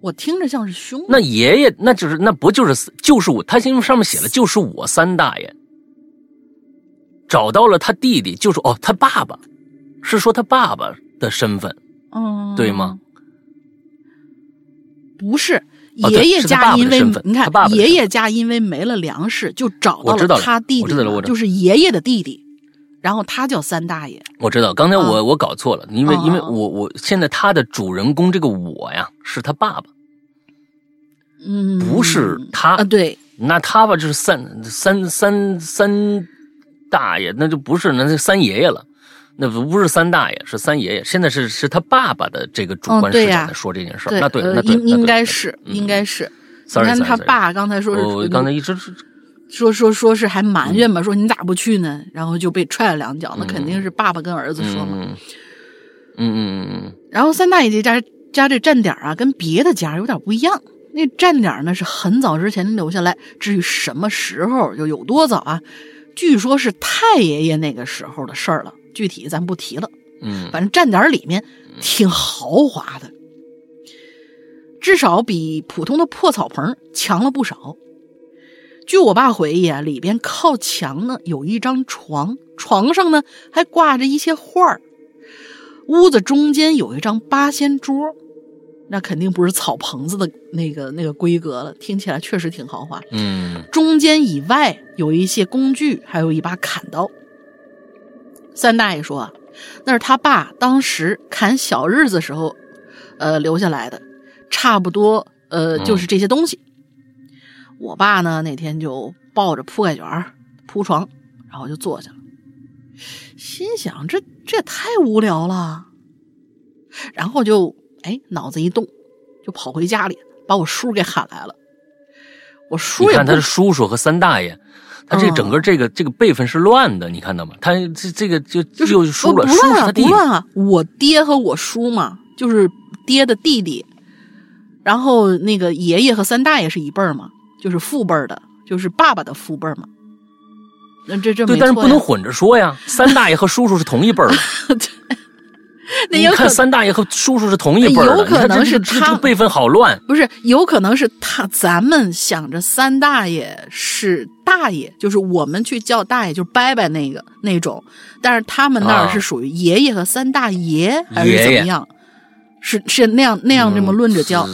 我听着像是兄弟。那爷爷那就是那不就是就是我？他因为上面写了就是我三大爷，找到了他弟弟，就是哦他爸爸，是说他爸爸的身份，嗯，对吗？不是。爷爷家因为你看，爷爷家因为没了粮食，就找到了他弟弟，就是爷爷的弟弟，然后他叫三大爷。我知道，刚才我我搞错了，因为因为我我现在他的主人公这个我呀是他爸爸，嗯，不是他啊，对，那他吧就是三三三三大爷，那就不是那是三爷爷了。那不不是三大爷，是三爷爷。现在是是他爸爸的这个主观视角在说这件事儿。那对，那对，应应该是应该是。你看他爸刚才说是，我刚才一直是说说说是还埋怨嘛，说你咋不去呢？然后就被踹了两脚。那肯定是爸爸跟儿子说嘛。嗯嗯嗯嗯。然后三大爷这家家这站点啊，跟别的家有点不一样。那站点呢是很早之前留下来，至于什么时候就有多早啊？据说是太爷爷那个时候的事儿了。具体咱不提了，嗯，反正站点里面挺豪华的，至少比普通的破草棚强了不少。据我爸回忆啊，里边靠墙呢有一张床，床上呢还挂着一些画儿，屋子中间有一张八仙桌，那肯定不是草棚子的那个那个规格了，听起来确实挺豪华。嗯，中间以外有一些工具，还有一把砍刀。三大爷说啊：“那是他爸当时砍小日子时候，呃，留下来的，差不多呃，就是这些东西。我爸呢那天就抱着铺盖卷铺床，然后就坐下了，心想这这也太无聊了，然后就哎脑子一动，就跑回家里把我叔给喊来了。我叔你看他的叔叔和三大爷，他这整个这个这个辈分是乱的，你看到吗？他这这个就就输了，不乱啊，不乱啊！我爹和我叔嘛，就是爹的弟弟，然后那个爷爷和三大爷是一辈儿嘛，就是父辈的，就是爸爸的父辈嘛。那这这对，但是不能混着说呀。三大爷和叔叔是同一辈儿的。(laughs) 你看，三大爷和叔叔是同一辈儿的，有可能是他辈分好乱。不是，有可能是他。咱们想着三大爷是大爷，就是我们去叫大爷，就是伯伯那个那种。但是他们那儿是属于爷爷和三大爷，还是怎么样？是是那样那样这么论着叫，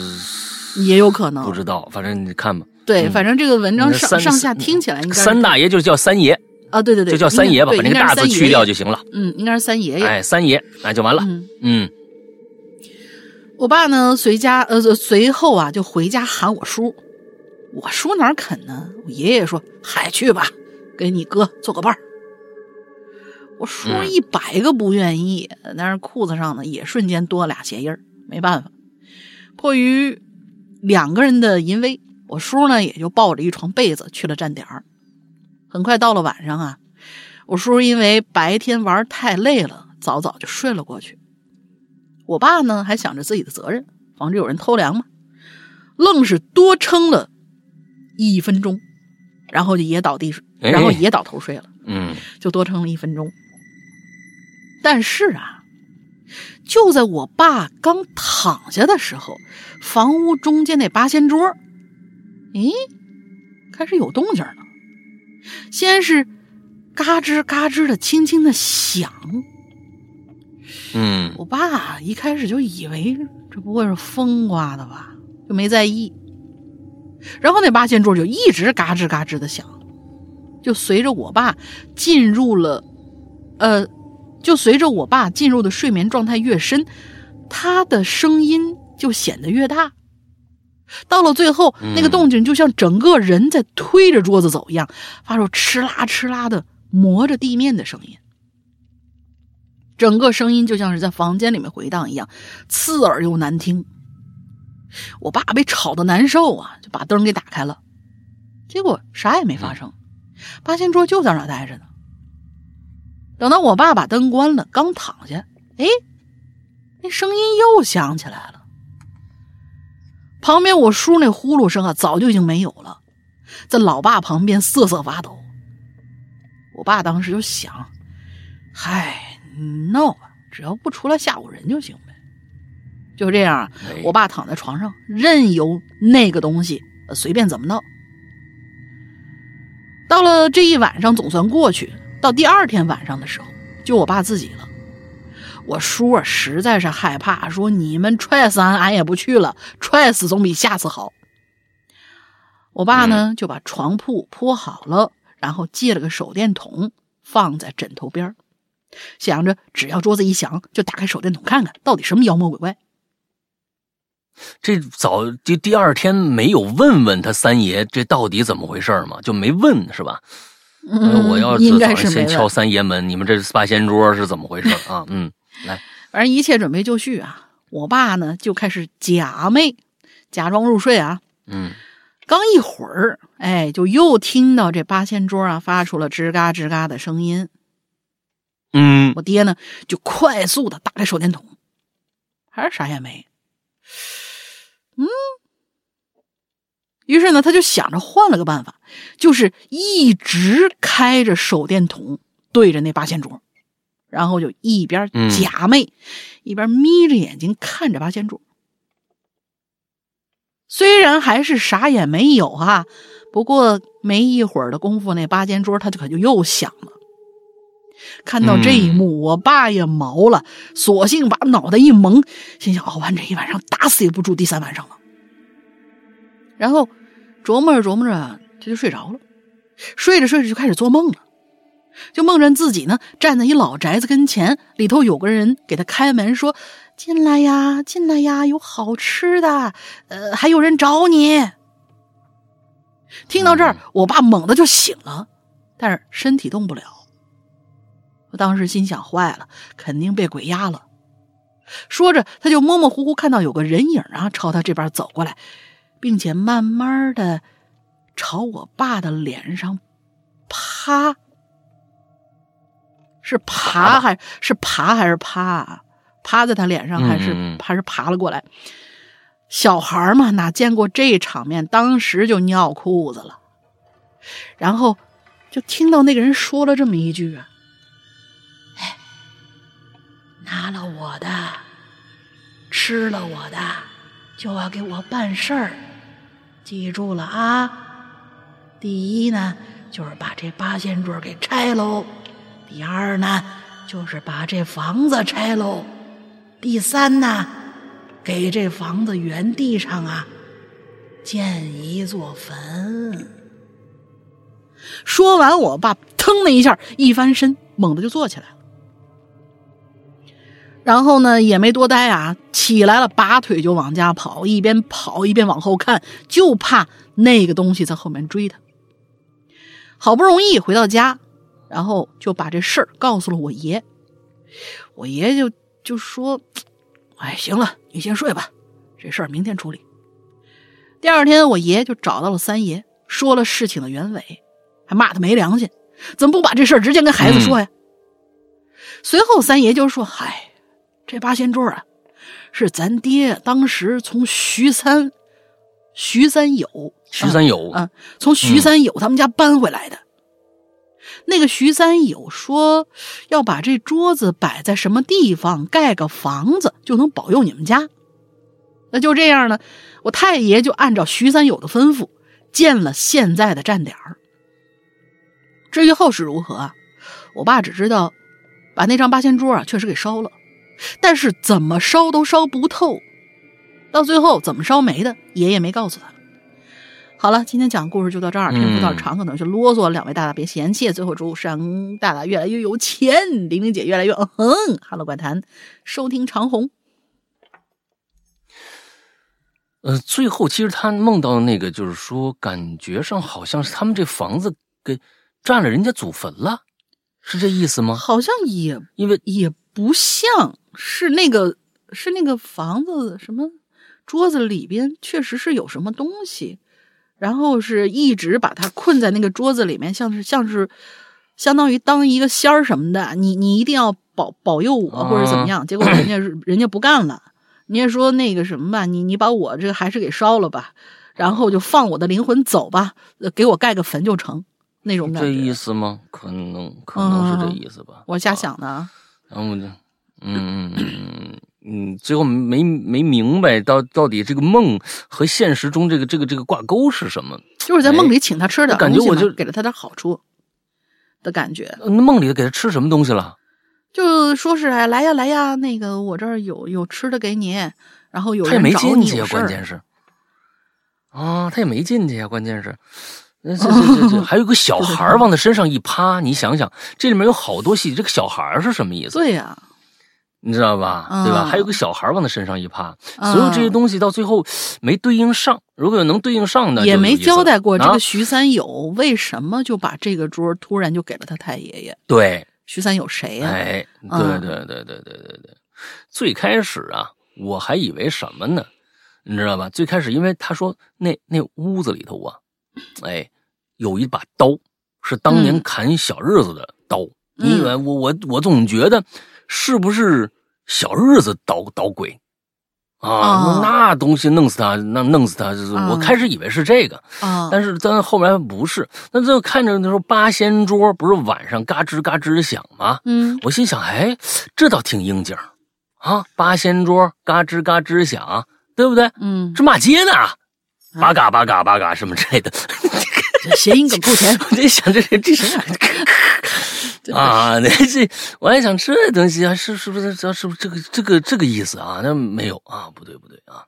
也有可能。不知道，反正你看吧。对，反正这个文章上上下听起来应该三大爷就叫三爷。啊，对对对，就叫三爷吧，把那个大字去掉就行了。嗯，应该是三爷爷。哎，三爷，那就完了。嗯，我爸呢，随家呃随后啊，就回家喊我叔。我叔哪肯呢？我爷爷说：“嗨，去吧，给你哥做个伴儿。”我叔一百个不愿意，但是裤子上呢也瞬间多了俩鞋印儿。没办法，迫于两个人的淫威，我叔呢也就抱着一床被子去了站点儿。很快到了晚上啊，我叔因为白天玩太累了，早早就睡了过去。我爸呢还想着自己的责任，防止有人偷粮嘛，愣是多撑了一分钟，然后就也倒地，然后也倒头睡了。嗯，就多撑了一分钟。但是啊，就在我爸刚躺下的时候，房屋中间那八仙桌，咦，开始有动静了。先是嘎吱嘎吱的轻轻的响，嗯，我爸一开始就以为这不会是风刮的吧，就没在意。然后那八仙桌就一直嘎吱嘎吱的响，就随着我爸进入了，呃，就随着我爸进入的睡眠状态越深，他的声音就显得越大。到了最后，那个动静就像整个人在推着桌子走一样，发出哧啦哧啦的磨着地面的声音。整个声音就像是在房间里面回荡一样，刺耳又难听。我爸被吵得难受啊，就把灯给打开了，结果啥也没发生，八仙桌就在那待着呢。等到我爸把灯关了，刚躺下，哎，那声音又响起来了。旁边我叔那呼噜声啊，早就已经没有了，在老爸旁边瑟瑟发抖。我爸当时就想：“嗨，闹吧，只要不出来吓唬人就行呗。”就这样，我爸躺在床上，任由那个东西随便怎么闹。到了这一晚上总算过去，到第二天晚上的时候，就我爸自己了。我叔啊，实在是害怕，说：“你们踹死俺，俺也不去了。踹死总比吓死好。”我爸呢，就把床铺铺好了，然后借了个手电筒放在枕头边想着只要桌子一响，就打开手电筒看看到底什么妖魔鬼怪。这早就第二天没有问问他三爷这到底怎么回事吗？就没问是吧？嗯，我要应该是先敲三爷门，你们这八仙桌是怎么回事啊？嗯。来，反正一切准备就绪啊！我爸呢就开始假寐，假装入睡啊。嗯，刚一会儿，哎，就又听到这八仙桌啊发出了吱嘎吱嘎的声音。嗯，我爹呢就快速的打开手电筒，还是啥也没。嗯，于是呢他就想着换了个办法，就是一直开着手电筒对着那八仙桌。然后就一边假寐，一边眯着眼睛看着八仙桌。虽然还是啥也没有哈，不过没一会儿的功夫，那八仙桌它就可就又响了。看到这一幕，我爸也毛了，索性把脑袋一蒙，心想：熬完这一晚上，打死也不住第三晚上了。然后琢磨着琢磨着，他就睡着了。睡着睡着就开始做梦了。就梦着自己呢站在一老宅子跟前，里头有个人给他开门，说：“进来呀，进来呀，有好吃的，呃，还有人找你。”听到这儿，我爸猛地就醒了，但是身体动不了。我当时心想：坏了，肯定被鬼压了。说着，他就模模糊糊看到有个人影啊朝他这边走过来，并且慢慢的朝我爸的脸上趴。是爬还是爬还是趴？趴在他脸上还是还是爬了过来？小孩嘛，哪见过这场面？当时就尿裤子了。然后就听到那个人说了这么一句：“啊，哎，拿了我的，吃了我的，就要给我办事儿。记住了啊！第一呢，就是把这八仙桌给拆喽；第二呢，就是把这房子拆喽；第三呢。”给这房子原地上啊建一座坟。说完，我爸腾的一下一翻身，猛地就坐起来了。然后呢，也没多待啊，起来了，拔腿就往家跑，一边跑一边往后看，就怕那个东西在后面追他。好不容易回到家，然后就把这事儿告诉了我爷。我爷就就说。哎，行了，你先睡吧，这事儿明天处理。第二天，我爷就找到了三爷，说了事情的原委，还骂他没良心，怎么不把这事儿直接跟孩子说呀？随后，三爷就说：“嗨，这八仙桌啊，是咱爹当时从徐三、徐三友、徐三友啊，从徐三友他们家搬回来的。”那个徐三友说要把这桌子摆在什么地方，盖个房子就能保佑你们家。那就这样呢，我太爷就按照徐三友的吩咐建了现在的站点儿。至于后事如何，我爸只知道把那张八仙桌啊确实给烧了，但是怎么烧都烧不透，到最后怎么烧没的，爷爷没告诉他。好了，今天讲故事就到这儿。篇幅有点长，可能是啰嗦，两位大大别嫌弃。最后祝山大大越来越有钱，玲玲姐越来越嗯哼。Hello，怪谈，收听长虹。呃，最后其实他梦到的那个，就是说，感觉上好像是他们这房子给占了人家祖坟了，是这意思吗？好像也因为也不像是那个是那个房子什么桌子里边确实是有什么东西。然后是一直把他困在那个桌子里面，像是像是相当于当一个仙儿什么的，你你一定要保保佑我或者怎么样。结果人家人家不干了，人家说那个什么吧，你你把我这个还是给烧了吧，然后就放我的灵魂走吧，给我盖个坟就成那种感觉。这意思吗？可能可能是这意思吧，我瞎想的。然后我就嗯嗯嗯。嗯，最后没没明白到到底这个梦和现实中这个这个这个挂钩是什么？就是在梦里请他吃的感觉，我就给了他点好处的感觉。那梦里给他吃什么东西了？就说是哎，来呀来呀，那个我这儿有有吃的给你，然后有他也没进去，关键是啊，他也没进去啊，关键是这这这这 (laughs) 还有个小孩往他身上一趴，你想想，这里面有好多细节，这个小孩是什么意思？对呀。你知道吧？对吧？还有个小孩往他身上一趴，所有这些东西到最后没对应上。如果能对应上的，也没交代过这个徐三友为什么就把这个桌突然就给了他太爷爷。对，徐三友谁呀？哎，对对对对对对对。最开始啊，我还以为什么呢？你知道吧？最开始因为他说那那屋子里头啊，哎，有一把刀，是当年砍小日子的刀。你以为我我我总觉得。是不是小日子捣捣鬼啊？那东西弄死他，那弄死他，就是我开始以为是这个，但是咱后面不是。那这看着那时候八仙桌不是晚上嘎吱嘎吱响吗？嗯，我心想，哎，这倒挺应景啊！八仙桌嘎吱嘎吱响，对不对？嗯，这骂街呢，八嘎八嘎八嘎什么之类的，谐音梗够甜。我在想，这这是。(laughs) 啊，那这我还想这东西啊，是是不是这是不是这个这个这个意思啊？那没有啊，不对不对啊，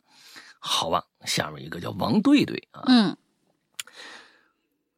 好吧，下面一个叫王队队啊，嗯，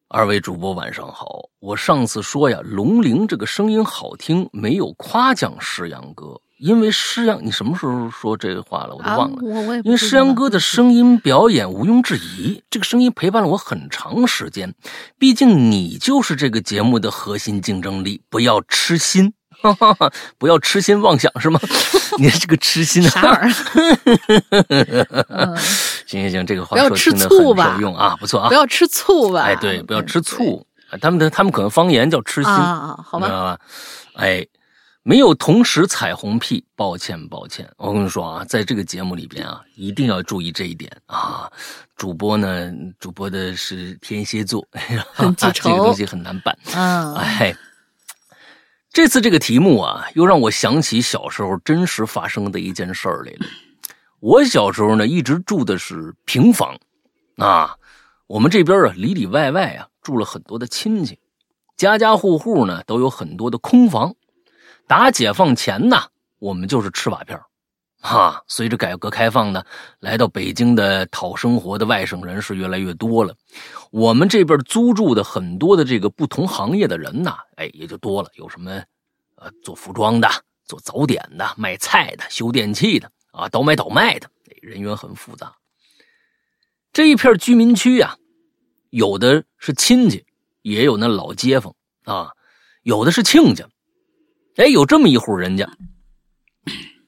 二位主播晚上好，我上次说呀，龙玲这个声音好听，没有夸奖石阳哥，因为诗阳，你什么时候说这个话了？我都忘了。啊、我我也因为诗阳哥的声音表演毋庸置疑，这个声音陪伴了我很长时间。毕竟你就是这个节目的核心竞争力，不要痴心，哈哈哈，不要痴心妄想是吗？(laughs) 你这个痴心啥玩意儿？(laughs) 行行行，这个话不要吃说听得醋吧很受用啊，不错啊不。要吃醋吧？哎，对，不要吃醋。他们的他们可能方言叫痴心，啊啊，好吧？哎，没有同时彩虹屁，抱歉抱歉。我跟你说啊，在这个节目里边啊，一定要注意这一点啊。主播呢，主播的是天蝎座，(laughs) 很记这个东西很难办。嗯，哎，这次这个题目啊，又让我想起小时候真实发生的一件事儿来了。我小时候呢，一直住的是平房，啊，我们这边啊，里里外外啊，住了很多的亲戚，家家户户呢都有很多的空房。打解放前呢，我们就是吃瓦片儿哈，随着改革开放呢，来到北京的讨生活的外省人是越来越多了。我们这边租住的很多的这个不同行业的人呐，哎，也就多了。有什么呃做服装的、做早点的、卖菜的、修电器的啊，倒买倒卖的，人员很复杂。这一片居民区呀、有的是亲戚，也有那老街坊啊，有的是亲家。哎，有这么一户人家，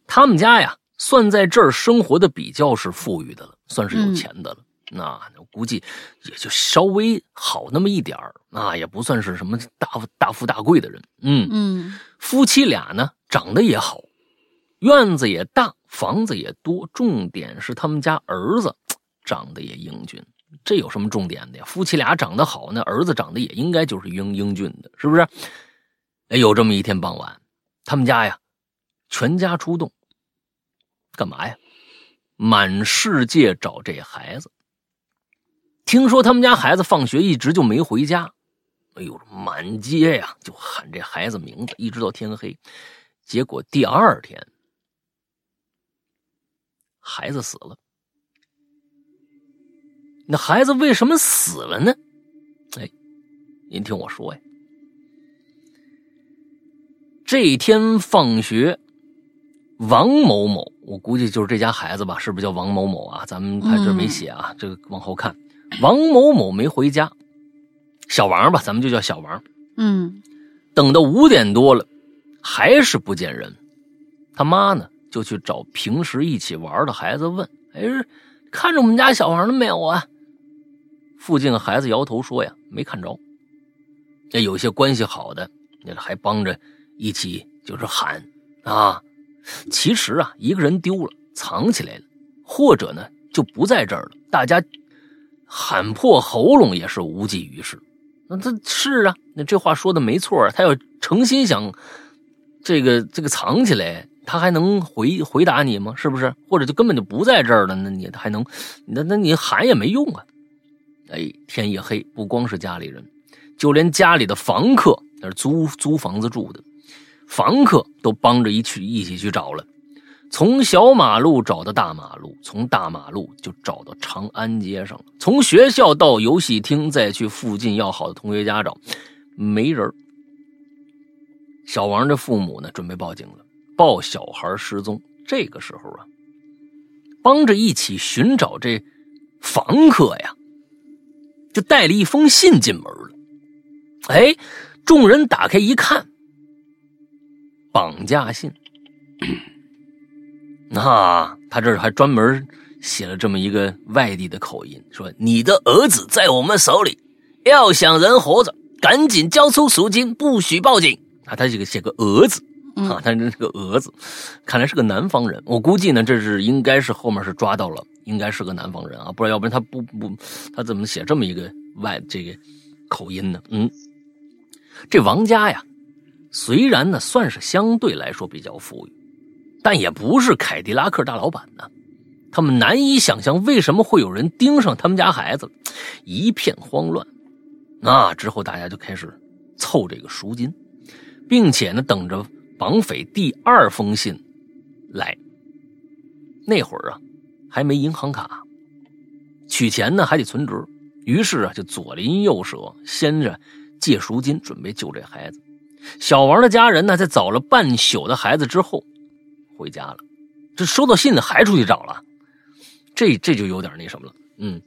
他们家呀，算在这儿生活的比较是富裕的了，算是有钱的了。那估计也就稍微好那么一点儿，啊，也不算是什么大大富大贵的人。嗯嗯夫妻俩呢长得也好，院子也大，房子也多，重点是他们家儿子长得也英俊。这有什么重点的呀？夫妻俩长得好，那儿子长得也应该就是英英俊的，是不是？哎，有这么一天傍晚，他们家呀，全家出动，干嘛呀？满世界找这孩子。听说他们家孩子放学一直就没回家，哎呦，满街呀就喊这孩子名字，一直到天黑。结果第二天，孩子死了。那孩子为什么死了呢？哎，您听我说呀。这一天放学，王某某，我估计就是这家孩子吧，是不是叫王某某啊？咱们他这没写啊，这个往后看，王某某没回家，小王吧，咱们就叫小王。嗯等到五点多了，还是不见人，他妈呢就去找平时一起玩的孩子问：“哎，看着我们家小王了没有啊？”附近的孩子摇头说：“呀，没看着。”那有些关系好的，那还帮着一起就是喊啊。其实啊，一个人丢了，藏起来了，或者呢就不在这儿了，大家喊破喉咙也是无济于事。那这是啊，那这话说的没错啊。他要诚心想这个这个藏起来，他还能回回答你吗？是不是？或者就根本就不在这儿了，那你还能那那你喊也没用啊。哎，天一黑，不光是家里人，就连家里的房客，那是租租房子住的，房客都帮着一去一起去找了。从小马路找到大马路，从大马路就找到长安街上了。从学校到游戏厅，再去附近要好的同学家找，没人小王的父母呢，准备报警了，报小孩失踪。这个时候啊，帮着一起寻找这房客呀，就带了一封信进门了。哎，众人打开一看，绑架信。(clears throat) 那，他这儿还专门写了这么一个外地的口音，说你的儿子在我们手里，要想人活着，赶紧交出赎金，不许报警。啊，他这个写个儿子啊，他这是个儿子，看来是个南方人。我估计呢，这是应该是后面是抓到了，应该是个南方人啊，不然要不然他不不他怎么写这么一个外这个口音呢？嗯，这王家呀，虽然呢算是相对来说比较富裕。但也不是凯迪拉克大老板呢，他们难以想象为什么会有人盯上他们家孩子，一片慌乱。那，之后大家就开始凑这个赎金，并且呢等着绑匪第二封信来。那会儿啊，还没银行卡，取钱呢还得存折，于是啊，就左邻右舍先着借赎金，准备救这孩子。小王的家人呢，在找了半宿的孩子之后，回家了。这收到信的还出去找了，这这就有点那什么了。嗯，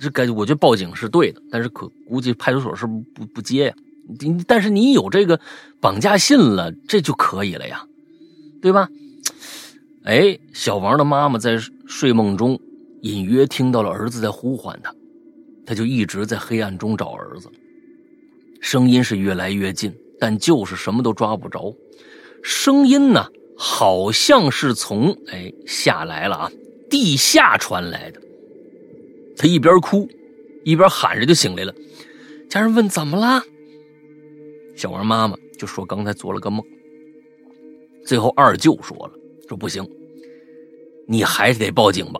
这感我觉得报警是对的，但是可估计派出所是不不不接呀。你但是你有这个绑架信了，这就可以了呀，对吧？哎，小王的妈妈在睡梦中隐约听到了儿子在呼唤他，他就一直在黑暗中找儿子，声音是越来越近。但就是什么都抓不着，声音呢，好像是从哎下来了啊，地下传来的。他一边哭，一边喊着就醒来了。家人问怎么了，小王妈妈就说刚才做了个梦。最后二舅说了，说不行，你还是得报警吧。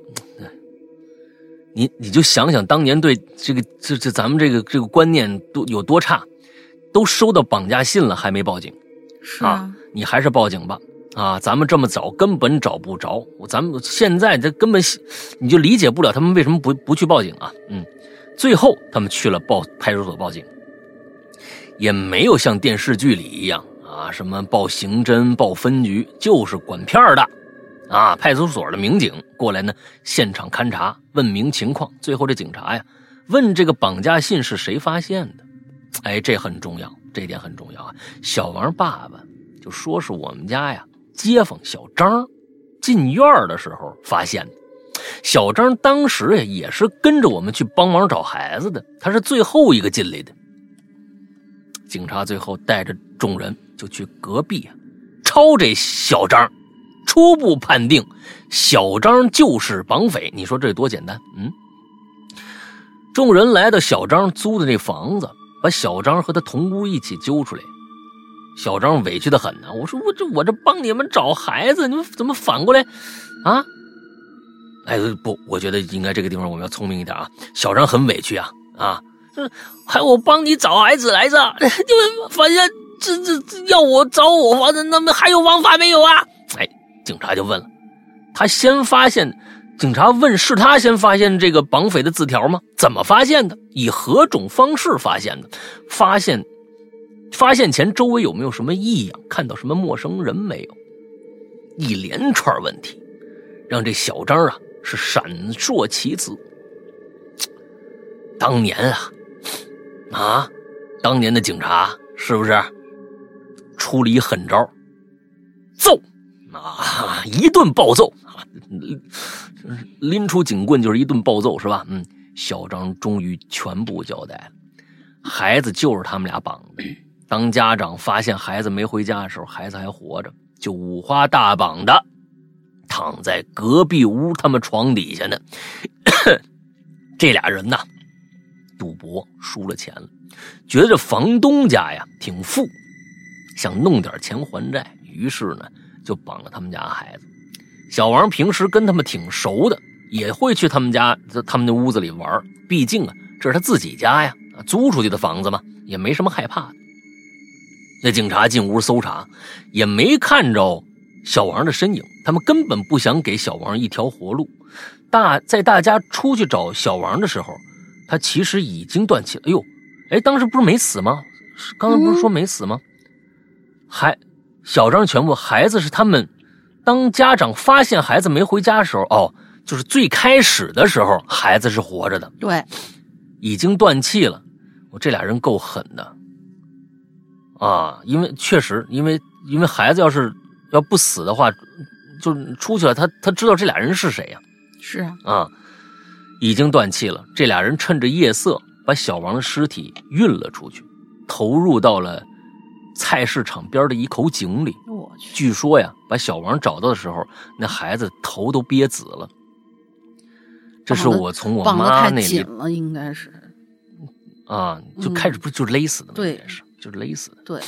你你就想想当年对这个这这咱们这个这个观念多有多差。都收到绑架信了，还没报警，是啊，你还是报警吧。啊，咱们这么找根本找不着，咱们现在这根本你就理解不了他们为什么不不去报警啊？嗯，最后他们去了报派出所报警，也没有像电视剧里一样啊，什么报刑侦、报分局，就是管片的啊。派出所的民警过来呢，现场勘查，问明情况。最后这警察呀，问这个绑架信是谁发现的。哎，这很重要，这点很重要啊！小王爸爸就说是我们家呀，街坊小张进院的时候发现的。小张当时呀也是跟着我们去帮忙找孩子的，他是最后一个进来的。警察最后带着众人就去隔壁啊，抄这小张。初步判定，小张就是绑匪。你说这多简单？嗯。众人来到小张租的那房子。把小张和他同屋一起揪出来，小张委屈的很呢。我说我这我这帮你们找孩子，你们怎么反过来啊？哎不，我觉得应该这个地方我们要聪明一点啊。小张很委屈啊啊，还我帮你找孩子来着，(laughs) 你们反正这这要我找我反正那么还有王法没有啊？哎，警察就问了，他先发现。警察问：“是他先发现这个绑匪的字条吗？怎么发现的？以何种方式发现的？发现发现前周围有没有什么异样？看到什么陌生人没有？一连串问题，让这小张啊是闪烁其词。当年啊啊，当年的警察是不是出了一狠招？揍啊！一顿暴揍！”拎出警棍就是一顿暴揍，是吧？嗯，小张终于全部交代了。孩子就是他们俩绑的。当家长发现孩子没回家的时候，孩子还活着，就五花大绑的躺在隔壁屋他们床底下呢。(coughs) 这俩人呐，赌博输了钱了，觉得这房东家呀挺富，想弄点钱还债，于是呢就绑了他们家孩子。小王平时跟他们挺熟的，也会去他们家、他们那屋子里玩。毕竟啊，这是他自己家呀，租出去的房子嘛，也没什么害怕的。那警察进屋搜查，也没看着小王的身影。他们根本不想给小王一条活路。大在大家出去找小王的时候，他其实已经断气了。哎呦，哎，当时不是没死吗？刚才不是说没死吗？还小张全部孩子是他们。当家长发现孩子没回家的时候，哦，就是最开始的时候，孩子是活着的，对，已经断气了。我这俩人够狠的啊！因为确实，因为因为孩子要是要不死的话，就出去了，他他知道这俩人是谁呀？是啊，啊，已经断气了。这俩人趁着夜色，把小王的尸体运了出去，投入到了。菜市场边的一口井里，我去。据说呀，把小王找到的时候，那孩子头都憋紫了。这是我从我妈那里了，应该是啊，就开始不就勒死的吗？对，是就是勒死的。对，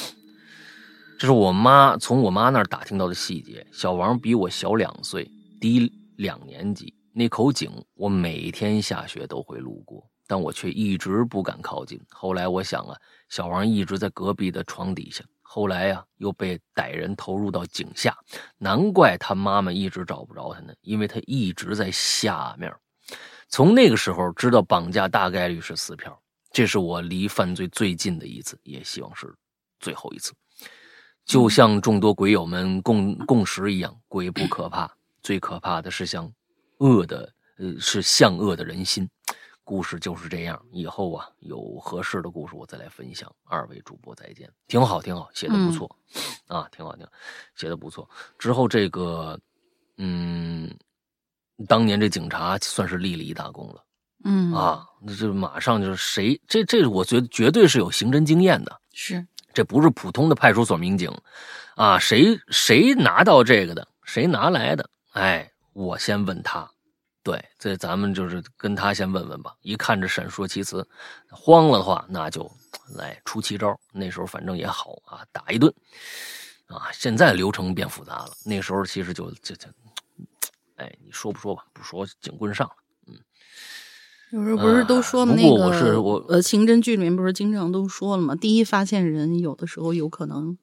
这是我妈从我妈那儿打听到的细节。小王比我小两岁，低两年级。那口井，我每天下学都会路过，但我却一直不敢靠近。后来我想啊。小王一直在隔壁的床底下，后来呀又被歹人投入到井下，难怪他妈妈一直找不着他呢，因为他一直在下面。从那个时候知道绑架大概率是撕票，这是我离犯罪最近的一次，也希望是最后一次。就像众多鬼友们共共识一样，鬼不可怕，最可怕的是像恶的，呃，是向恶的人心。故事就是这样，以后啊有合适的故事我再来分享。二位主播再见，挺好，挺好，写的不错，啊，挺好，挺好，写的不错。之后这个，嗯，当年这警察算是立了一大功了，嗯啊，那就马上就是谁，这这我觉得绝对是有刑侦经验的，是这不是普通的派出所民警，啊，谁谁拿到这个的，谁拿来的？哎，我先问他。对，这咱们就是跟他先问问吧。一看这闪烁其词，慌了的话，那就来出奇招。那时候反正也好啊，打一顿啊。现在流程变复杂了，那时候其实就就就，哎，你说不说吧？不说，警棍上了。嗯，有时候不是都说吗？不过我是我呃，刑侦剧里面不是经常都说了吗？第一发现人有的时候有可能。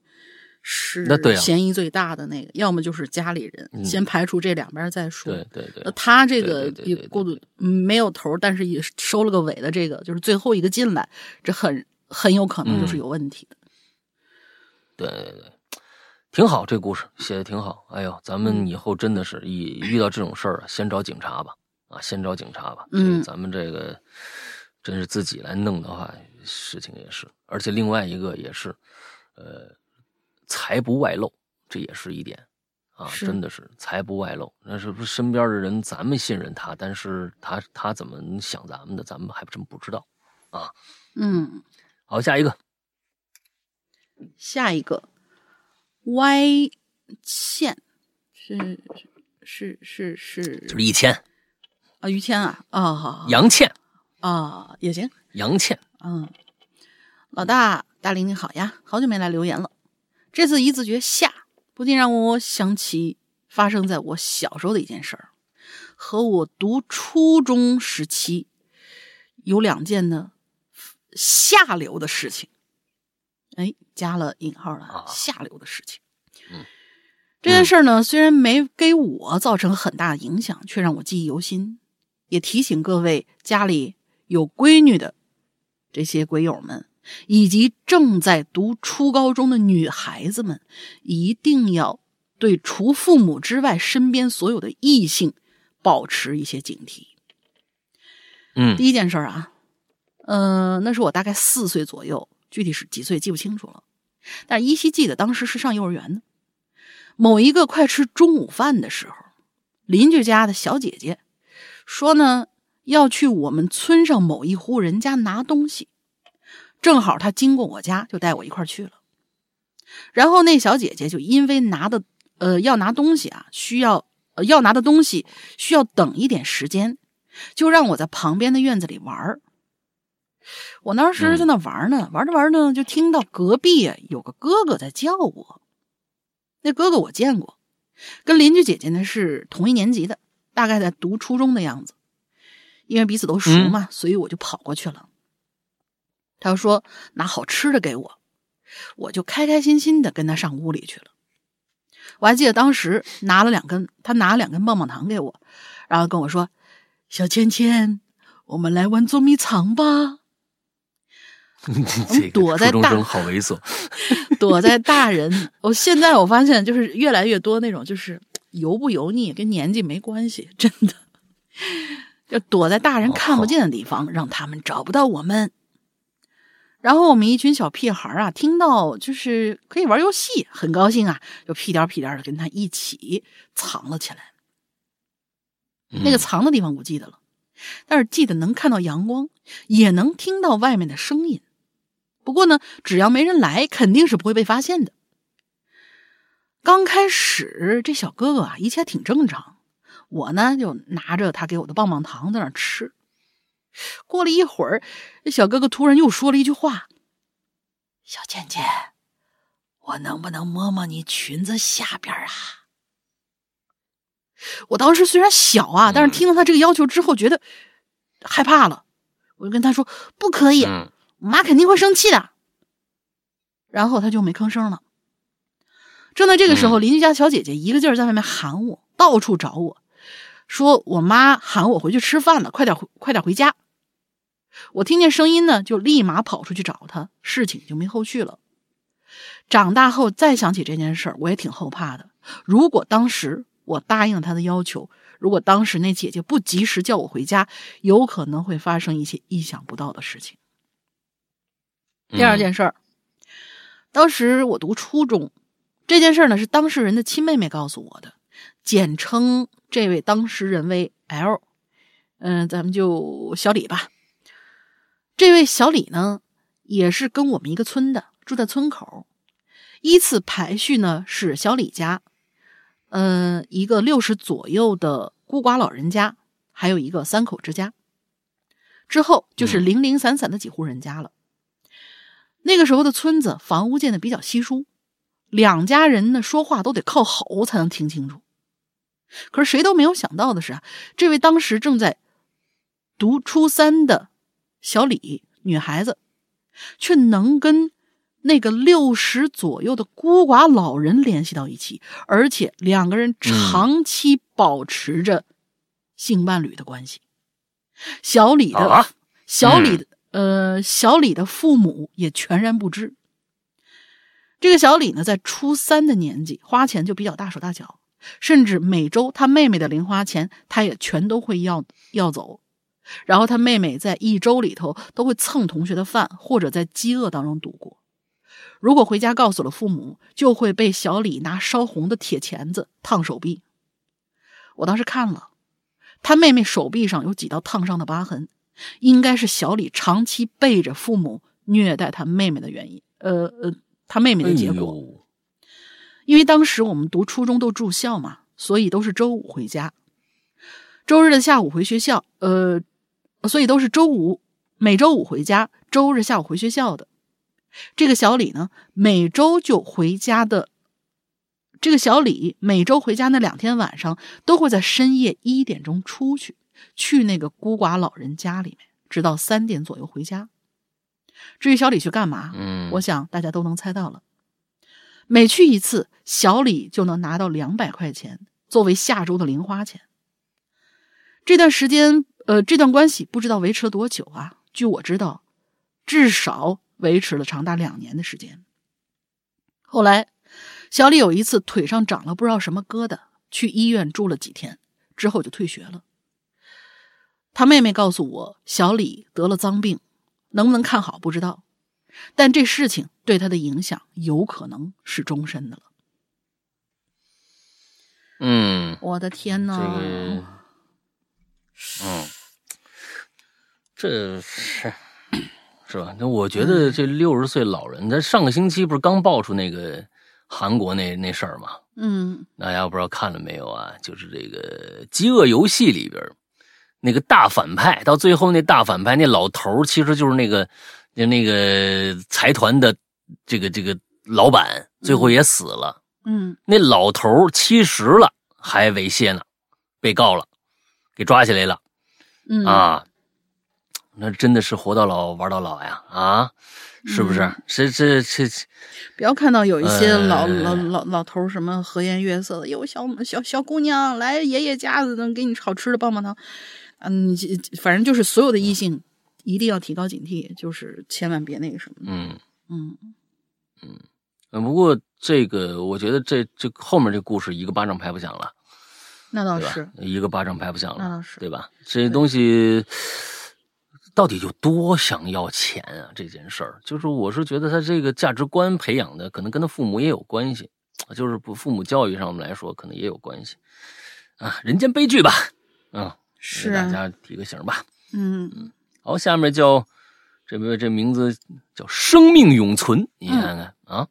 是那对啊，嫌疑最大的那个，要么就是家里人，先排除这两边再说。对对对。那他这个也过度没有头，但是也收了个尾的，这个就是最后一个进来，这很很有可能就是有问题的。对对对，挺好，这故事写的挺好。哎呦，咱们以后真的是一遇到这种事儿啊，先找警察吧，啊，先找警察吧。嗯。咱们这个真是自己来弄的话，事情也是，而且另外一个也是，呃。财不外露，这也是一点啊，真的是财不外露。那是不是身边的人，咱们信任他，但是他他怎么想咱们的，咱们还真不知道啊。嗯，好，下一个，下一个，歪倩是是是是，就是一千啊，于谦啊，啊，好，杨倩。啊，也行，杨倩，嗯，老大大林你好呀，好久没来留言了。这次一字诀下，不禁让我想起发生在我小时候的一件事儿，和我读初中时期有两件呢下流的事情。哎，加了引号了，下流的事情。嗯，这件事儿呢，虽然没给我造成很大的影响，却让我记忆犹新，也提醒各位家里有闺女的这些鬼友们。以及正在读初高中的女孩子们，一定要对除父母之外身边所有的异性保持一些警惕。嗯，第一件事啊，嗯，那是我大概四岁左右，具体是几岁记不清楚了，但是依稀记得当时是上幼儿园的。某一个快吃中午饭的时候，邻居家的小姐姐说呢，要去我们村上某一户人家拿东西。正好他经过我家，就带我一块去了。然后那小姐姐就因为拿的呃要拿东西啊，需要呃要拿的东西需要等一点时间，就让我在旁边的院子里玩我当时在那玩呢，玩着玩着就听到隔壁有个哥哥在叫我。那哥哥我见过，跟邻居姐姐呢是同一年级的，大概在读初中的样子。因为彼此都熟嘛，所以我就跑过去了。他说：“拿好吃的给我，我就开开心心的跟他上屋里去了。我还记得当时拿了两根，他拿了两根棒棒糖给我，然后跟我说：‘小芊芊，我们来玩捉迷藏吧。(laughs) ’躲在大好猥琐，躲在大人。(laughs) 我现在我发现就是越来越多那种，就是油不油腻跟年纪没关系，真的，就躲在大人看不见的地方，让他们找不到我们。”然后我们一群小屁孩啊，听到就是可以玩游戏，很高兴啊，就屁颠屁颠的跟他一起藏了起来。那个藏的地方不记得了，但是记得能看到阳光，也能听到外面的声音。不过呢，只要没人来，肯定是不会被发现的。刚开始这小哥哥啊，一切挺正常，我呢就拿着他给我的棒棒糖在那吃。过了一会儿，这小哥哥突然又说了一句话：“小倩倩，我能不能摸摸你裙子下边啊？”我当时虽然小啊，但是听到他这个要求之后，觉得害怕了。我就跟他说：“不可以，我妈肯定会生气的。”然后他就没吭声了。正在这个时候，邻居家小姐姐一个劲儿在外面喊我，到处找我。说我妈喊我回去吃饭了，快点回快点回家。我听见声音呢，就立马跑出去找他，事情就没后续了。长大后再想起这件事儿，我也挺后怕的。如果当时我答应他的要求，如果当时那姐姐不及时叫我回家，有可能会发生一些意想不到的事情。第二件事儿，当时我读初中，这件事儿呢是当事人的亲妹妹告诉我的，简称这位当事人为 L，嗯，咱们就小李吧。这位小李呢，也是跟我们一个村的，住在村口。依次排序呢是小李家，嗯，一个六十左右的孤寡老人家，还有一个三口之家。之后就是零零散散的几户人家了。那个时候的村子房屋建的比较稀疏，两家人呢说话都得靠吼才能听清楚。可是谁都没有想到的是啊，这位当时正在读初三的小李女孩子，却能跟那个六十左右的孤寡老人联系到一起，而且两个人长期保持着性伴侣的关系。小李的，小李的。呃，小李的父母也全然不知。这个小李呢，在初三的年纪，花钱就比较大手大脚，甚至每周他妹妹的零花钱，他也全都会要要走。然后他妹妹在一周里头都会蹭同学的饭，或者在饥饿当中度过。如果回家告诉了父母，就会被小李拿烧红的铁钳子烫手臂。我当时看了，他妹妹手臂上有几道烫伤的疤痕。应该是小李长期背着父母虐待他妹妹的原因，呃呃，他妹妹的结果。因为当时我们读初中都住校嘛，所以都是周五回家，周日的下午回学校，呃，所以都是周五每周五回家，周日下午回学校的。这个小李呢，每周就回家的。这个小李每周回家那两天晚上，都会在深夜一点钟出去。去那个孤寡老人家里面，直到三点左右回家。至于小李去干嘛，嗯，我想大家都能猜到了。每去一次，小李就能拿到两百块钱作为下周的零花钱。这段时间，呃，这段关系不知道维持了多久啊？据我知道，至少维持了长达两年的时间。后来，小李有一次腿上长了不知道什么疙瘩，去医院住了几天，之后就退学了。他妹妹告诉我，小李得了脏病，能不能看好不知道，但这事情对他的影响有可能是终身的了。嗯，我的天哪！嗯，这是是吧？那我觉得这六十岁老人，他上个星期不是刚爆出那个韩国那那事儿吗？嗯，大家不知道看了没有啊？就是这个《饥饿游戏》里边。那个大反派到最后，那大反派那老头其实就是那个，就那个财团的这个这个老板，最后也死了。嗯，那老头七十了还猥亵呢，被告了，给抓起来了。嗯啊，那真的是活到老玩到老呀啊，是不是？这这这，不要看到有一些老老老老头什么和颜悦色的，有小小小姑娘来爷爷家子能给你炒吃的棒棒糖。嗯，反正就是所有的异性一定要提高警惕，就是千万别那个什么。嗯嗯嗯。不过这个，我觉得这这后面这故事一个巴掌拍不响了。那倒是。一个巴掌拍不响了。那倒是。对吧？这些东西到底有多想要钱啊？这件事儿，就是我是觉得他这个价值观培养的，可能跟他父母也有关系，就是不父母教育上面来说，可能也有关系啊。人间悲剧吧，嗯。给大家提个醒吧。嗯嗯，好，下面叫这位这名字叫生命永存，你看看啊，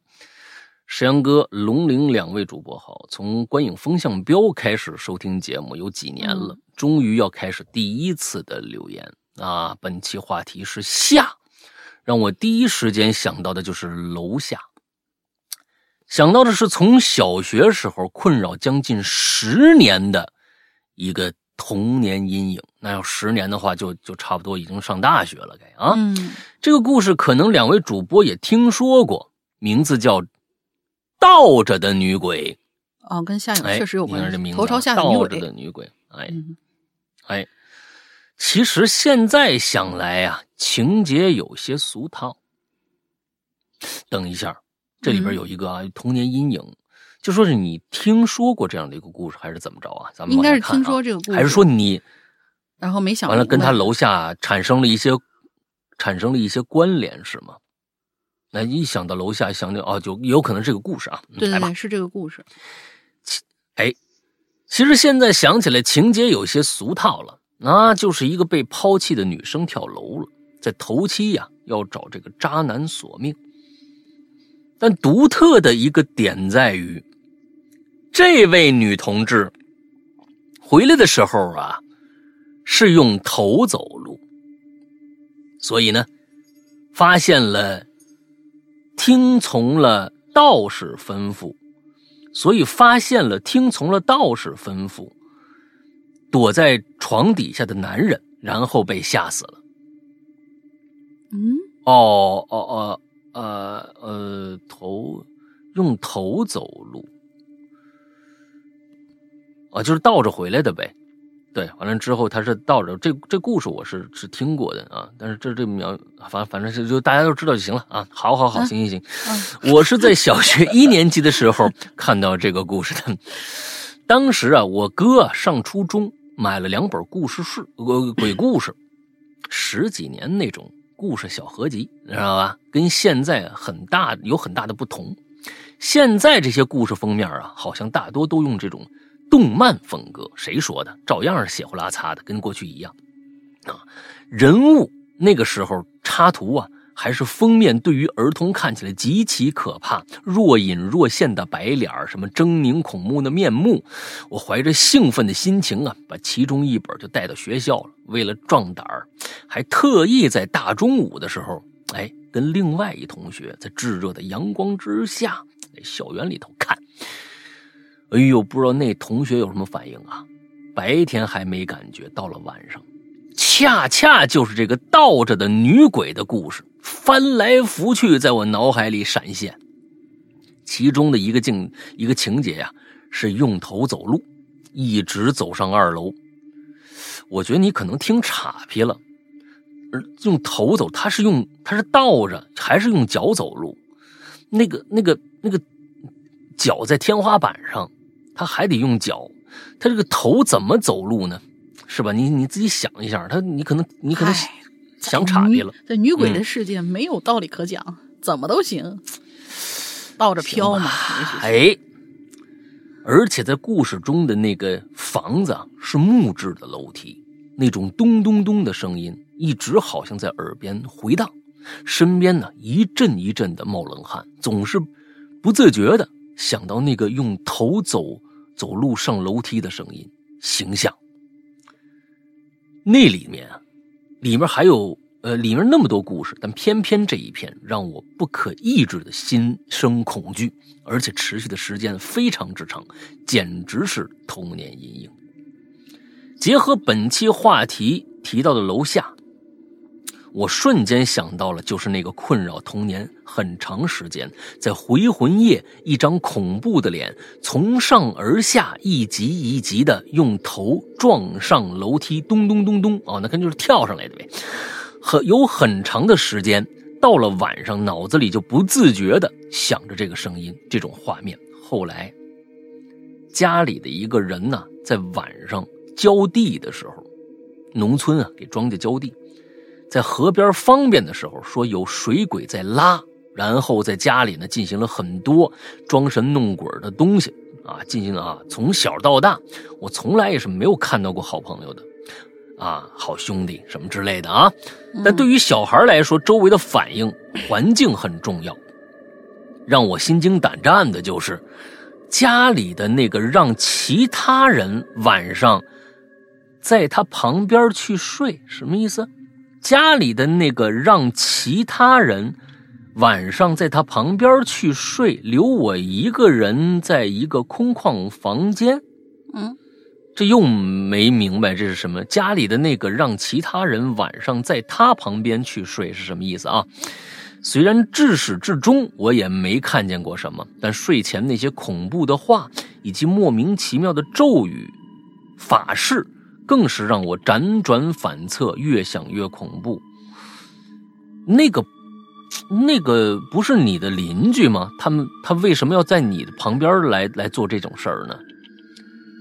石阳哥、龙陵两位主播好，从观影风向标开始收听节目有几年了，终于要开始第一次的留言啊。本期话题是下，让我第一时间想到的就是楼下，想到的是从小学时候困扰将近十年的一个。童年阴影，那要十年的话，就就差不多已经上大学了，该啊。嗯，这个故事可能两位主播也听说过，名字叫《倒着的女鬼》。哦，跟夏影确实有关系。头朝下的女鬼。倒着的女鬼哎嗯哎，其实现在想来啊，情节有些俗套。等一下，这里边有一个啊，童年阴影，就说是你听说过这样的一个故事，还是怎么着啊？咱们应该是听说这个故事，还是说你然后没想完了跟他楼下产生了一些产生了一些关联是吗？那一想到楼下，想到哦，就有可能这个故事啊。对对对，是这个故事。哎，其实现在想起来，情节有些俗套了。那就是一个被抛弃的女生跳楼了，在头七呀、要找这个渣男索命。但独特的一个点在于，这位女同志回来的时候啊，是用头走路，所以呢，发现了，听从了道士吩咐，所以发现了，听从了道士吩咐，躲在床底下的男人，然后被吓死了。嗯，哦哦哦呃呃，头用头走路，啊，就是倒着回来的呗。对，完了之后他是倒着，这这故事我是是听过的啊，但是这这描反反正是就大家都知道就行了啊。好好好，嗯行行行，我是在小学一年级的时候 (laughs) 看到这个故事的。当时啊，我哥啊上初中，买了两本故事书，呃，鬼故事，十几年那种故事小合集，你知道吧？跟现在很大有很大的不同。现在这些故事封面啊，好像大多都用这种动漫风格。谁说的？照样是血呼啦擦的，跟过去一样啊。人物那个时候插图啊，还是封面，对于儿童看起来极其可怕，若隐若现的白脸什么狰狞恐怖的面目。我怀着兴奋的心情啊，把其中一本就带到学校了。为了壮胆儿，还特意在大中午的时候，哎，跟另外一同学在炙热的阳光之下，在校园里头看。哎呦，不知道那同学有什么反应啊？白天还没感觉，到了晚上，恰恰就是这个倒着的女鬼的故事，翻来覆去在我脑海里闪现。其中的一个境一个情节呀、是用头走路，一直走上二楼。我觉得你可能听岔劈了，而用头走，他是用他是倒着，还是用脚走路？那个那个那个脚在天花板上，他还得用脚，他这个头怎么走路呢？是吧？你你自己想一下，他你可能你可能想岔劈了。嗯在女鬼的世界没有道理可讲，怎么都行，倒着飘嘛。哎，而且在故事中的那个房子啊，是木质的楼梯，那种咚咚咚的声音一直好像在耳边回荡，身边呢一阵一阵的冒冷汗，总是不自觉的想到那个用头走走路上楼梯的声音形象。那里面啊，里面还有呃，里面那么多故事，但偏偏这一篇让我不可抑制的心生恐惧，而且持续的时间非常之长，简直是童年阴影。结合本期话题提到的楼下，我瞬间想到了，就是那个困扰童年很长时间，在回魂夜，一张恐怖的脸从上而下一级一级的用头撞上楼梯，咚咚咚咚，哦，那肯定就是跳上来的呗。很有很长的时间，到了晚上，脑子里就不自觉的想着这个声音、这种画面。后来，家里的一个人呢，在晚上浇地的时候，农村啊给庄稼浇地，在河边方便的时候，说有水鬼在拉，然后在家里呢进行了很多装神弄鬼的东西啊，进行啊，从小到大，我从来也是没有看到过好朋友的。啊，好兄弟什么之类的啊，但对于小孩来说，周围的反应环境很重要。让我心惊胆战的就是家里的那个让其他人晚上在他旁边去睡，什么意思？家里的那个让其他人晚上在他旁边去睡，留我一个人在一个空旷房间。嗯，这又没明白这是什么？家里的那个让其他人晚上在他旁边去睡是什么意思啊？虽然至始至终我也没看见过什么，但睡前那些恐怖的话以及莫名其妙的咒语，法事更是让我辗转反侧，越想越恐怖。那个，那个不是你的邻居吗？他们他为什么要在你的旁边来来做这种事儿呢？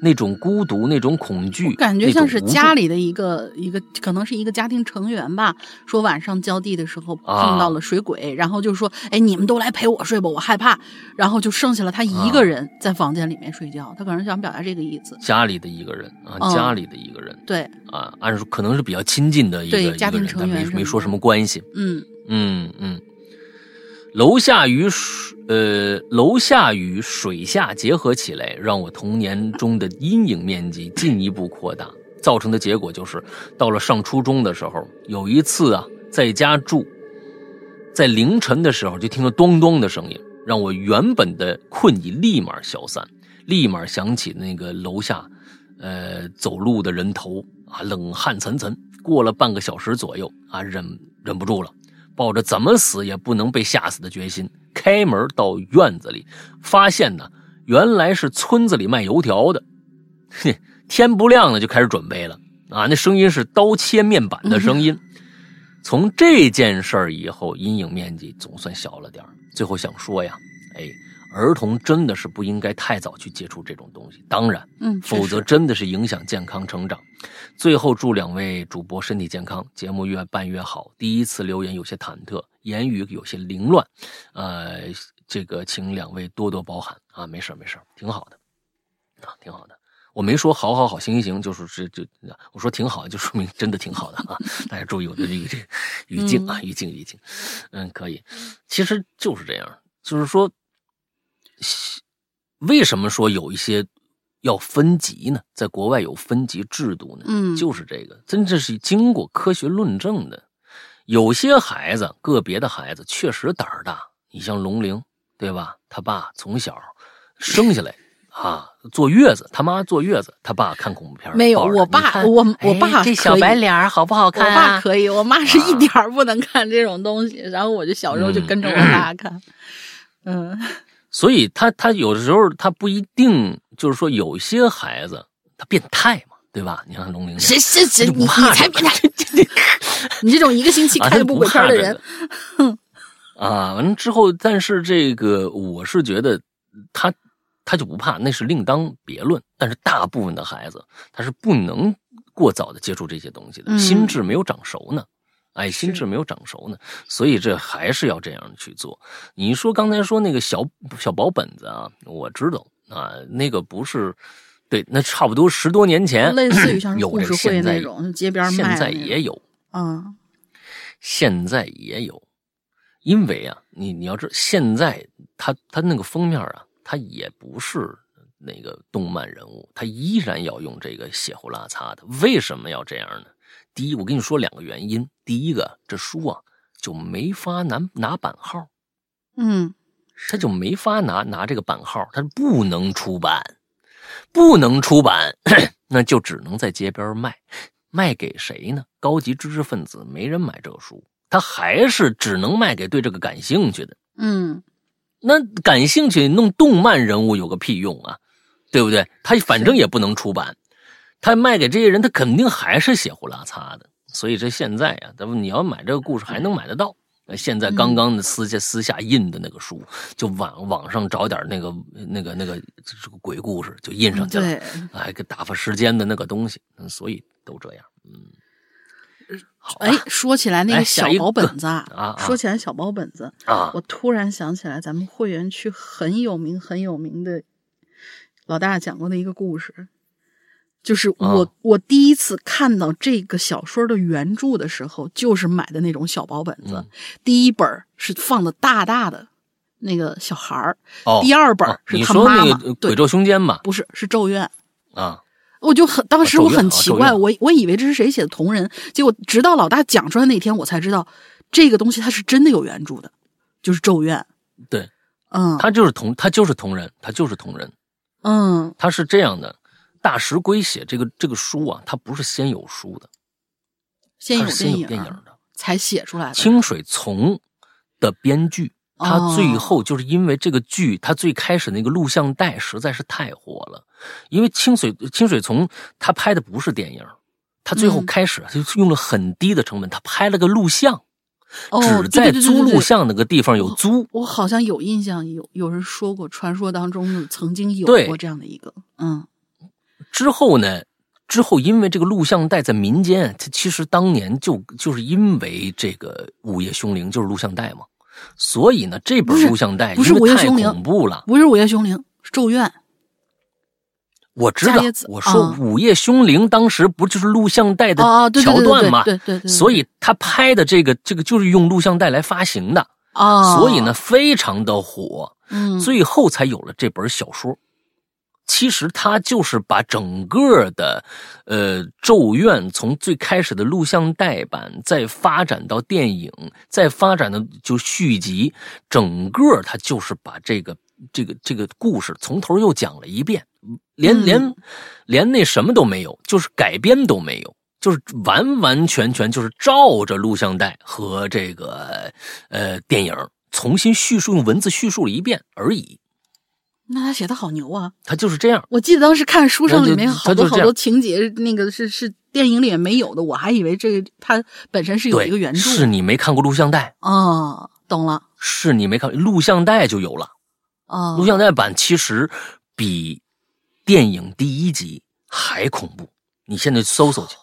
那种孤独，那种恐惧，感觉像是家里的一个一个，可能是一个家庭成员吧。说晚上浇地的时候碰到了水鬼，然后就说：“哎，你们都来陪我睡吧，我害怕。”然后就剩下了他一个人在房间里面睡觉。他可能想表达这个意思。家里的一个人啊，家里的一个人，对啊，按说可能是比较亲近的一个家庭成员，没没说什么关系。嗯嗯嗯。楼下与水，呃，楼下与水下结合起来，让我童年中的阴影面积进一步扩大。造成的结果就是，到了上初中的时候，有一次啊，在家住，在凌晨的时候就听到咚咚的声音，让我原本的困意立马消散，立马想起那个楼下，呃，走路的人头啊，冷汗涔涔。过了半个小时左右啊，忍忍不住了。抱着怎么死也不能被吓死的决心，开门到院子里，发现呢，原来是村子里卖油条的。哼，天不亮了就开始准备了啊！那声音是刀切面板的声音。从这件事儿以后，阴影面积总算小了点最后想说呀，哎。儿童真的是不应该太早去接触这种东西，当然，嗯，否则真的是影响健康成长。最后祝两位主播身体健康，节目越办越好。第一次留言有些忐忑，言语有些凌乱，呃，这个请两位多多包涵啊，没事没事挺好的，啊，挺好的。我没说好好好行行行，就是这就我说挺好，就说明真的挺好的啊。大家注意我的这个这个语境啊，语境语境，嗯，可以，其实就是这样，就是说。为什么说有一些要分级呢？在国外有分级制度呢？嗯，就是这个，真的是经过科学论证的。有些孩子，个别的孩子确实胆儿大。你像龙玲，对吧？他爸从小生下来啊，坐月子，他妈坐月子，他爸看恐怖片。没有，我爸，我我爸这小白脸好不好看？我爸可以，我妈是一点不能看这种东西。然后我就小时候就跟着我爸看，嗯。所以他他有的时候他不一定就是说有些孩子他变态嘛，对吧？你看龙玲，谁谁谁你你才变态！(laughs) 你这种一个星期看一部鬼片的人，(laughs) 啊，完了之后，但是这个我是觉得他他就不怕，那是另当别论。但是大部分的孩子他是不能过早的接触这些东西的，心智没有长熟呢。哎，心智没有长熟呢，所以这还是要这样去做。你说刚才说那个小小薄本子啊，我知道啊，那个不是，对，那差不多十多年前，类似于像 (clears throat) 有故事会那种街边卖，现在也有啊，现在也有，因为啊，你你要知道，现在他他那个封面啊，他也不是那个动漫人物，他依然要用这个血呼拉擦的，为什么要这样呢？第一，我跟你说两个原因。第一个，这书啊就没法拿拿版号，嗯，他就没法拿拿这个版号，他不能出版，不能出版，(clears throat) 那就只能在街边卖，卖给谁呢？高级知识分子没人买这个书，他还是只能卖给对这个感兴趣的。嗯，那感兴趣弄动漫人物有个屁用啊，对不对？他反正也不能出版。他卖给这些人，他肯定还是血呼拉擦的。所以这现在呀，咱们你要买这个故事还能买得到。现在刚刚的私下私下印的那个书，就网网上找点那个那个那个这个鬼故事就印上去了，哎，给打发时间的那个东西。所以都这样，嗯。好，哎，说起来那个小薄本子啊，说起来小薄本子啊，我突然想起来咱们会员区很有名很有名的老大讲过的一个故事。就是我，我第一次看到这个小说的原著的时候，就是买的那种小薄本子。第一本是放的大大的那个小孩儿，第二本是他妈妈。鬼咒凶间嘛？不是，是咒怨啊！我就很当时我很奇怪，我我以为这是谁写的同人，结果直到老大讲出来那天，我才知道这个东西它是真的有原著的，就是咒怨。对，嗯，他就是同他就是同人，他就是同人。嗯，他是这样的。大石龟写这个这个书啊，它不是先有书的，先有电影电影的才写出来的。清水从的编剧他最后就是因为这个剧，他最开始那个录像带实在是太火了，因为清水清水从他拍的不是电影，他最后开始就用了很低的成本，他拍了个录像，只在租录像那个地方有租。我好像有印象，有有人说过，传说当中曾经有过这样的一个，嗯。之后呢？之后因为这个录像带在民间，它其实当年就就是因为这个《午夜凶铃》就是录像带嘛。所以呢，这本录像带不是太恐怖了，不是《午夜凶铃》，是《咒怨》。我知道，我说《午夜凶铃》当时不就是录像带的桥段吗？对对对。所以他拍的这个这个就是用录像带来发行的啊，所以呢非常的火，嗯，最后才有了这本小说。其实他就是把整个的，呃，《咒怨》从最开始的录像带版，再发展到电影，再发展的就续集，整个他就是把这个这个这个故事从头又讲了一遍，连连连那什么都没有，就是改编都没有，就是完完全全就是照着录像带和这个呃电影重新叙述，用文字叙述了一遍而已。那他写的好牛啊！他就是这样。我记得当时看书上里面好多好多情节，那个是是电影里面没有的，我还以为这个他本身是有一个原著。是你没看过录像带哦，懂了。是你没看录像带就有了哦，录像带版其实比电影第一集还恐怖。你现在搜搜去，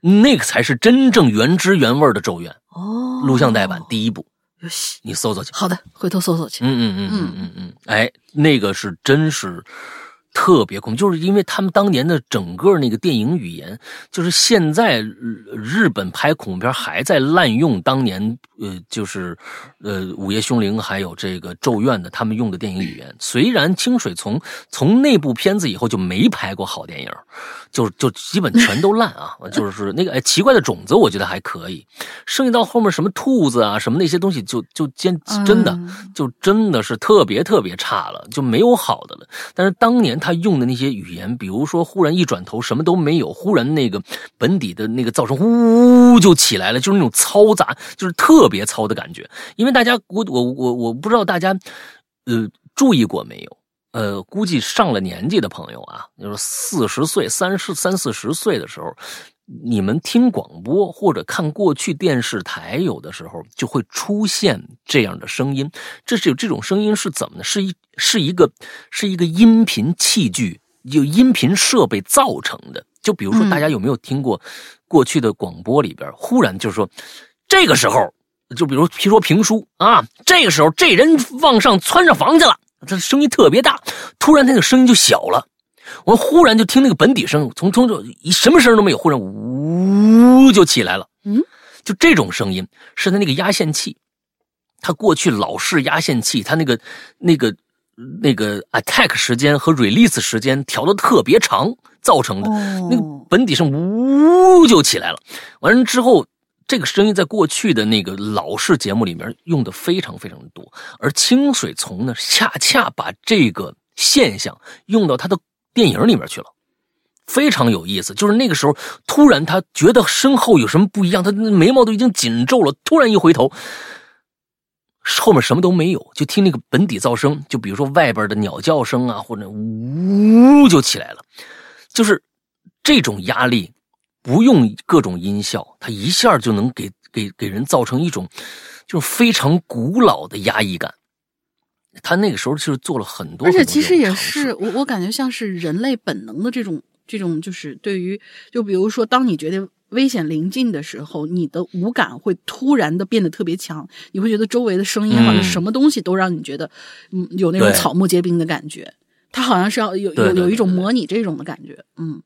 那个才是真正原汁原味的《咒怨》哦。录像带版第一部。你搜搜去。好的，回头搜搜去。嗯嗯嗯嗯嗯嗯，哎，那个是真是。特别恐怖，就是因为他们当年的整个那个电影语言，就是现在日本拍恐怖片还在滥用当年呃，就是呃《午夜凶铃》还有这个《咒怨》的他们用的电影语言。虽然清水从从那部片子以后就没拍过好电影，就就基本全都烂啊。(laughs) 就是那个哎奇怪的种子，我觉得还可以。剩下到后面什么兔子啊什么那些东西，就就真真的就真的是特别特别差了，就没有好的了。但是当年。他用的那些语言，比如说忽然一转头什么都没有，忽然那个本底的那个噪声呜就起来了，就是那种嘈杂，就是特别嘈的感觉。因为大家我我我我不知道大家呃注意过没有，呃，估计上了年纪的朋友啊，就是四十岁、三十三四十岁的时候。你们听广播或者看过去电视台，有的时候就会出现这样的声音。这是有这种声音是怎么呢？是一是一个是一个音频器具，有音频设备造成的。就比如说，大家有没有听过过去的广播里边，忽然就是说，这个时候，就比如说评书啊，这个时候这人往上窜上房去了，他声音特别大，突然那个声音就小了。我忽然就听那个本底声，从从就什么声都没有，忽然呜就起来了。嗯，就这种声音是他那个压线器，他过去老式压线器，他那个那个那个 attack 时间和 release 时间调的特别长造成的。那个本底声呜就起来了。完了之后，这个声音在过去的那个老式节目里面用的非常非常的多，而清水从呢，恰恰把这个现象用到他的。电影里面去了，非常有意思。就是那个时候，突然他觉得身后有什么不一样，他眉毛都已经紧皱了。突然一回头，后面什么都没有，就听那个本底噪声，就比如说外边的鸟叫声啊，或者呜就起来了。就是这种压力，不用各种音效，它一下就能给给给人造成一种就是非常古老的压抑感。他那个时候就是做了很多，而且其实也是我我感觉像是人类本能的这种这种，就是对于就比如说，当你觉得危险临近的时候，你的五感会突然的变得特别强，你会觉得周围的声音好像什么东西都让你觉得嗯有那种草木皆兵的感觉。他好像是要有有有一种模拟这种的感觉，嗯。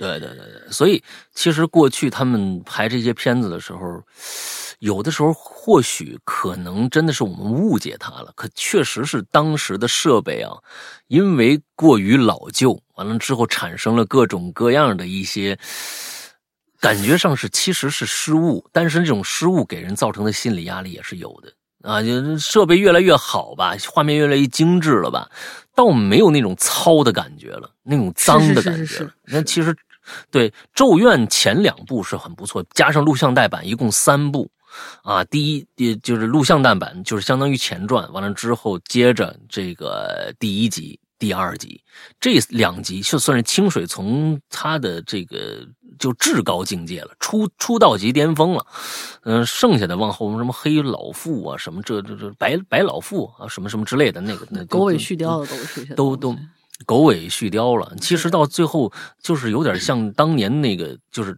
对对对对，所以其实过去他们拍这些片子的时候。有的时候，或许可能真的是我们误解他了。可确实是当时的设备啊，因为过于老旧，完了之后产生了各种各样的一些感觉上是其实是失误，但是这种失误给人造成的心理压力也是有的啊。就设备越来越好吧，画面越来越精致了吧，倒没有那种糙的感觉了，那种脏的感觉。那其实 (laughs) 对《咒怨》前两部是很不错，加上录像带版，一共三部。啊，第一，也就是录像带版，就是相当于前传。完了之后，接着这个第一集、第二集这两集，就算是清水从他的这个就至高境界了，出出道级巅峰了。嗯，剩下的往后什么黑老妇啊，什么这这这白白老妇啊，什么什么之类的，那个那狗尾续貂的都是都都狗尾续貂了。其实到最后，就是有点像当年那个，就是。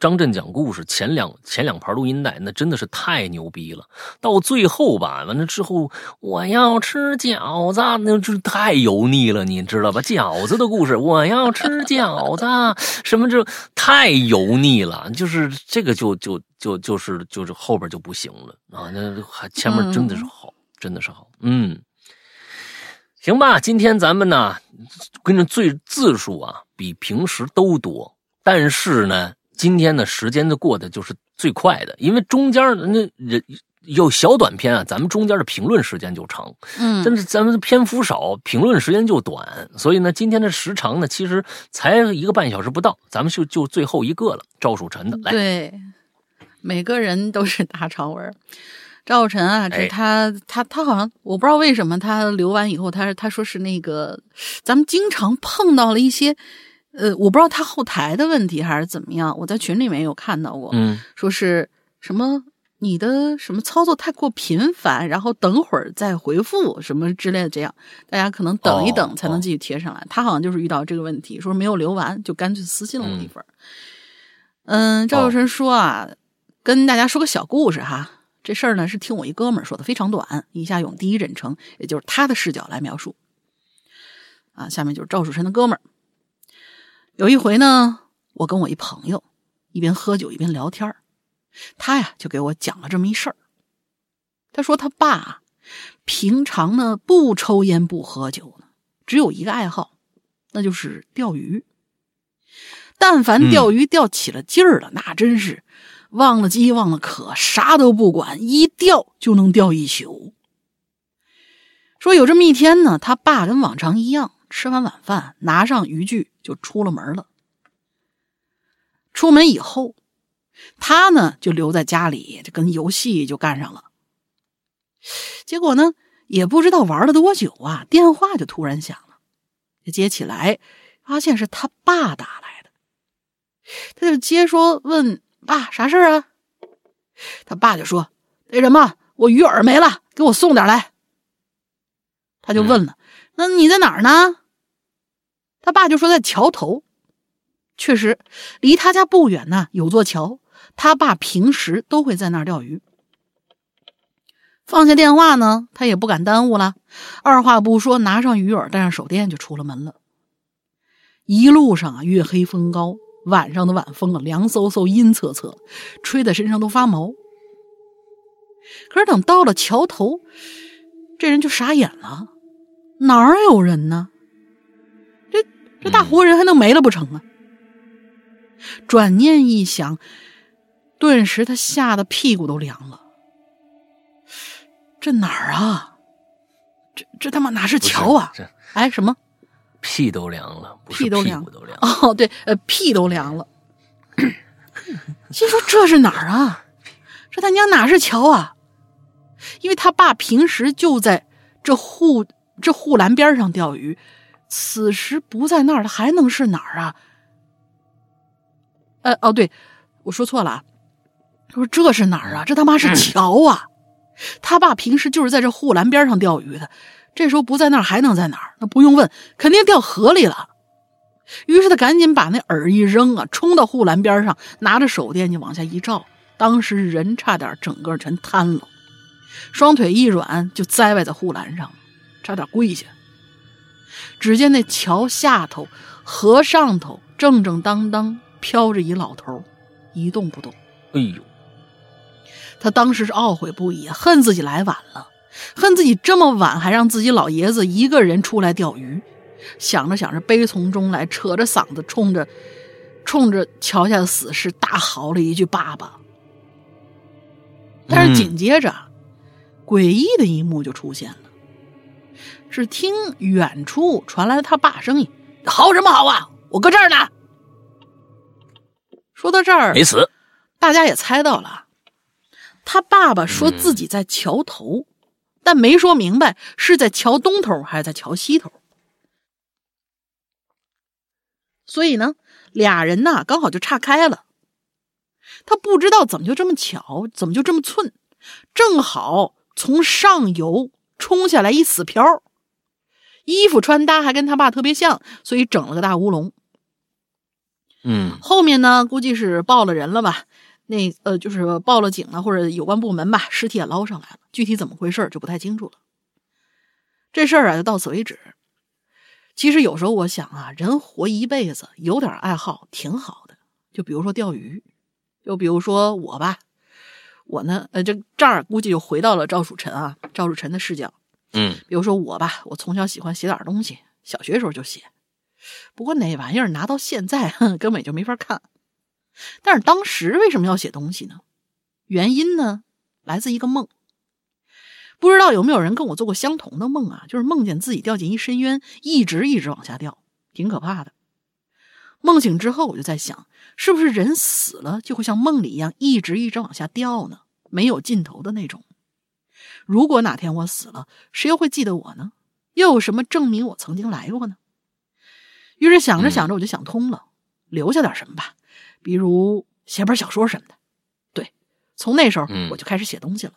张震讲故事前两前两盘录音带，那真的是太牛逼了。到最后吧，完了之后，我要吃饺子，那这太油腻了，你知道吧？饺子的故事，我要吃饺子，什么这太油腻了。就是这个就就就就是就是后边就不行了啊。那还前面真的是好，真的是好。嗯，行吧，今天咱们呢，跟着最字数啊，比平时都多，但是呢。今天的时间就过得就是最快的，因为中间那人有小短片啊，咱们中间的评论时间就长，嗯，但是咱们篇幅少，评论时间就短，所以呢，今天的时长呢，其实才一个半小时不到，咱们就就最后一个了，赵树臣的来，对，每个人都是大长文，赵又臣啊，这他他他好像我不知道为什么他留完以后，他他说是那个咱们经常碰到了一些。呃，我不知道他后台的问题还是怎么样，我在群里面有看到过，嗯，说是什么你的什么操作太过频繁，然后等会儿再回复什么之类的，这样大家可能等一等才能继续贴上来。他好像就是遇到这个问题，说没有留完，就干脆私信了我一份。嗯，赵有生说啊，跟大家说个小故事哈，这事儿呢是听我一哥们儿说的，非常短，以下用第一人称，也就是他的视角来描述。啊，下面就是赵树臣的哥们儿。有一回呢，我跟我一朋友一边喝酒一边聊天他呀就给我讲了这么一事儿。他说他爸平常呢不抽烟不喝酒呢，只有一个爱好，那就是钓鱼。但凡钓鱼钓起了劲儿了，那真是忘了饥忘了渴，啥都不管，一钓就能钓一宿。说有这么一天呢，他爸跟往常一样。吃完晚饭，拿上渔具就出了门了。出门以后，他呢就留在家里，就跟游戏就干上了。结果呢，也不知道玩了多久啊，电话就突然响了。接起来，发现是他爸打来的。他就接说：“问爸啥事儿啊？”他爸就说：“那什么，我鱼饵没了，给我送点来。”他就问了。那你在哪儿呢？他爸就说在桥头，确实离他家不远呢，有座桥。他爸平时都会在那儿钓鱼。放下电话呢，他也不敢耽误了，二话不说，拿上鱼饵，带上手电就出了门了。一路上啊，月黑风高，晚上的晚风啊，凉飕飕、阴恻恻，吹在身上都发毛。可是等到了桥头，这人就傻眼了。哪儿有人呢？这这大活人还能没了不成啊？转念一想，顿时他吓得屁股都凉了。这哪儿啊？这这他妈哪是桥啊？哎，什么？屁都凉了，屁都凉，都凉。哦，对，呃，屁都凉了。(coughs) 心说这是哪儿啊？这他娘哪是桥啊？因为他爸平时就在这护。这护栏边上钓鱼，此时不在那儿，他还能是哪儿啊？呃，哦，对，我说错了，他说这是哪儿啊？这他妈是桥啊！他爸平时就是在这护栏边上钓鱼的，这时候不在那儿还能在哪儿？那不用问，肯定掉河里了。于是他赶紧把那饵一扔啊，冲到护栏边上，拿着手电就往下一照，当时人差点整个全瘫了，双腿一软就栽歪在护栏上。差点跪下。只见那桥下头、河上头正正当当飘着一老头，一动不动。哎呦！他当时是懊悔不已，恨自己来晚了，恨自己这么晚还让自己老爷子一个人出来钓鱼。想着想着，悲从中来，扯着嗓子冲着冲着桥下的死尸大嚎了一句：“爸爸！”但是紧接着，诡异的一幕就出现了。只听远处传来他爸声音：“嚎什么嚎啊？我搁这儿呢。”说到这儿没死，大家也猜到了，他爸爸说自己在桥头，但没说明白是在桥东头还是在桥西头。所以呢，俩人呐刚好就岔开了。他不知道怎么就这么巧，怎么就这么寸，正好从上游冲下来一死漂，衣服穿搭还跟他爸特别像，所以整了个大乌龙。嗯后面呢，估计是报了人了吧？那呃，就是报了警了，或者有关部门吧，尸体也捞上来了。具体怎么回事就不太清楚了。这事儿啊，就到此为止。其实有时候我想啊，人活一辈子，有点爱好挺好的。就比如说钓鱼，就比如说我吧，我呢，呃，这这儿估计就回到了赵曙臣啊，赵曙臣的视角。嗯比如说我吧，我从小喜欢写点东西，小学时候就写。不过那玩意儿拿到现在，(laughs) 哼，根本就没法看。但是当时为什么要写东西呢？原因呢，来自一个梦。不知道有没有人跟我做过相同的梦啊？就是梦见自己掉进一深渊，一直一直往下掉，挺可怕的。梦醒之后，我就在想，是不是人死了就会像梦里一样，一直一直往下掉呢？没有尽头的那种。如果哪天我死了，谁又会记得我呢？又有什么证明我曾经来过呢？于是想着想着，我就想通了，留下点什么吧，比如写本小说什么的。对，从那时候嗯我就开始写东西了。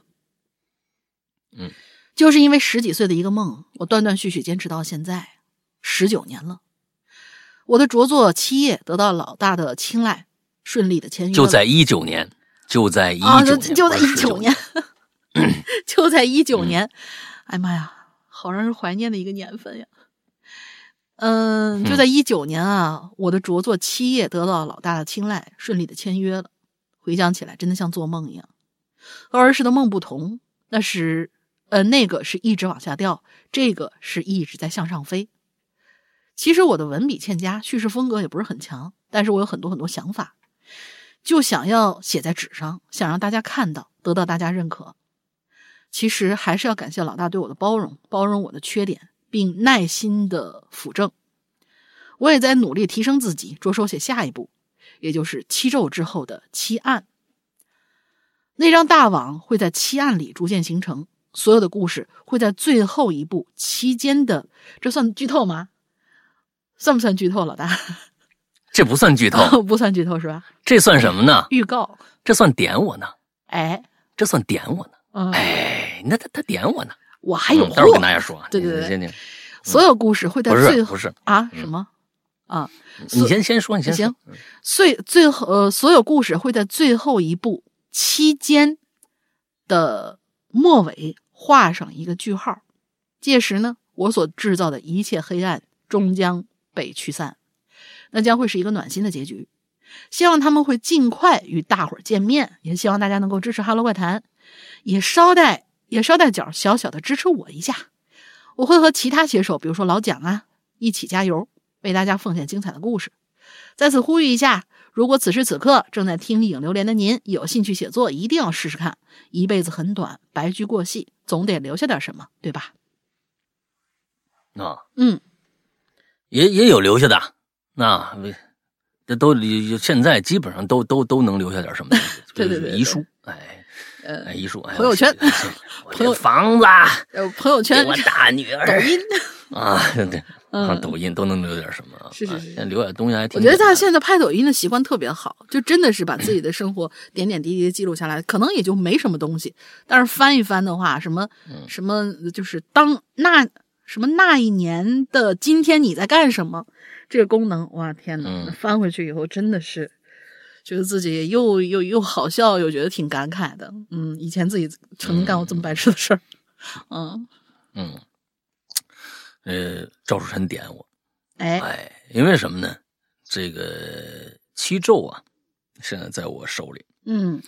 嗯，就是因为十几岁的一个梦，我断断续续坚持到现在，十九年了。我的着作《七夜》得到老大的青睐，顺利的签约。就在一九年，就在一啊，就九年，就在19一九年，(laughs) 就在一九嗯年，哎妈呀，好让人怀念的一个年份呀。嗯，就在一九年啊，我的着作《七夜》得到老大的青睐，顺利的签约了。回想起来，真的像做梦一样。和儿时的梦不同，那是呃，那个是一直往下掉，这个是一直在向上飞。其实我的文笔欠佳，叙事风格也不是很强，但是我有很多很多想法，就想要写在纸上，想让大家看到，得到大家认可。其实还是要感谢老大对我的包容，包容我的缺点，并耐心的辅正。我也在努力提升自己，着手写下一步，也就是七咒之后的七案。那张大网会在七案里逐渐形成，所有的故事会在最后一步期间的，这算剧透吗？算不算剧透，老大？(laughs) 这不算剧透，不算剧透是吧？这算什么呢？预告，这算点我呢，哎，这算点我呢。嗯，哎，那他他点我呢，我还有嗯待会儿跟，大家说。(laughs) 对对对你先，(laughs) 所有故事会在最后是不是，啊嗯什么啊？你先先说，你先说行。最最后呃，所有故事会在最后一步期间的末尾画上一个句号。届时呢，我所制造的一切黑暗终将被驱散，那将会是一个暖心的结局。希望他们会尽快与大伙儿见面，也希望大家能够支持《哈喽怪谈》，也捎带也捎带脚小小的支持我一下。我会和其他写手，比如说老蒋啊，一起加油，为大家奉献精彩的故事。在此呼吁一下，如果此时此刻正在听《影流连》的您有兴趣写作，一定要试试看。一辈子很短，白驹过隙，总得留下点什么，对吧？啊，嗯，也也有留下的，那这都现在基本上都都都能留下点什么 (laughs) 遗书，哎呃哎，遗书，哎 (laughs) 朋友圈朋友房子，呃，朋友圈、我大女儿，抖音，(laughs) 啊，对，(laughs) 嗯上抖音都能留点什么啊，是是是啊现在留点东西还挺我觉得简单的。他现在拍抖音的习惯特别好，就真的是把自己的生活点点滴滴记录下来，可能也就没什么东西，但是翻一翻的话，什么嗯什么就是当那什么那一年的今天你在干什么这个功能，哇天呐，嗯翻回去以后真的是觉得自己又又又好笑，又觉得挺感慨的。嗯，以前自己曾经干过这么白痴的事儿，嗯，嗯，呃，赵树臣点我，哎，哎，因为什么呢？这个七咒啊，现在在我手里。嗯。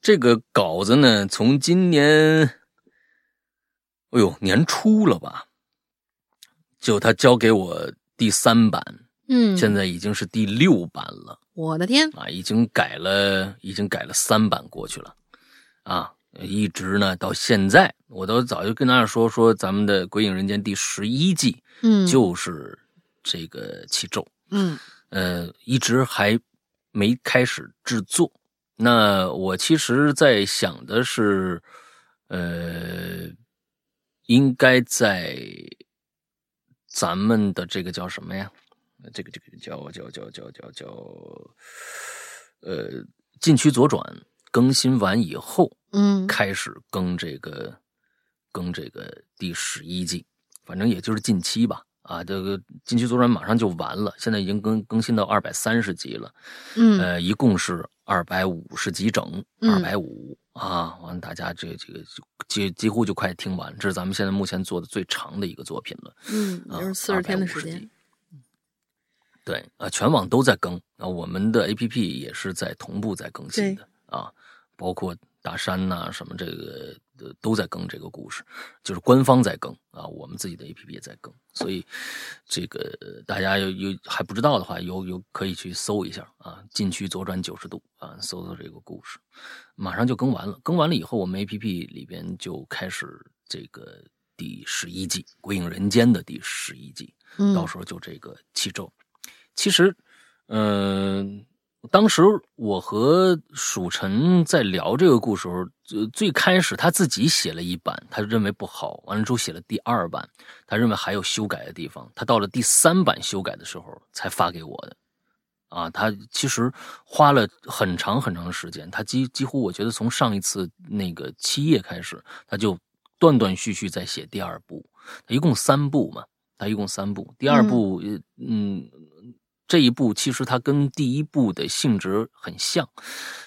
这个稿子呢，从今年，哎呦，年初了吧，就他交给我第三版，嗯，现在已经是第六版了我的天，啊，已经改了，已经改了三版过去了，啊，一直呢到现在，我都早就跟大家说说咱们的《鬼影人间》第十一季嗯，就是这个七咒，嗯呃，一直还没开始制作，那我其实在想的是，呃，应该在咱们的这个叫什么呀？这个这个叫叫叫叫叫叫，呃，禁区左转更新完以后，嗯开始更这个更这个第十一季，反正也就是近期吧。啊，这个禁区左转马上就完了，现在已经更更新到二百三十集了。嗯呃，一共是二百五十集整，嗯二百五啊，完了大家这这个就几几乎就快听完，这是咱们现在目前做的最长的一个作品了。嗯，啊也就是四十天的时250间集。对啊，全网都在更啊，我们的 A P P 也是在同步在更新的啊，包括大山呐、什么这个呃都在更这个故事，就是官方在更啊，我们自己的 A P P 也在更，所以这个呃大家有有还不知道的话，有有可以去搜一下啊，禁区左转九十度啊，搜搜这个故事，马上就更完了，更完了以后，我们 A P P 里边就开始这个第十一季《鬼影人间》的第十一季，嗯到时候就这个七周。其实，嗯、当时我和蜀臣在聊这个故事时候，最最开始他自己写了一版，他认为不好，完了之后写了第二版，他认为还有修改的地方，他到了第三版修改的时候才发给我的。啊，他其实花了很长很长的时间，他几几乎我觉得从上一次那个七夜开始，他就断断续续在写第二部，他一共三部嘛，他一共三部，第二部呃嗯。这一部其实它跟第一部的性质很像。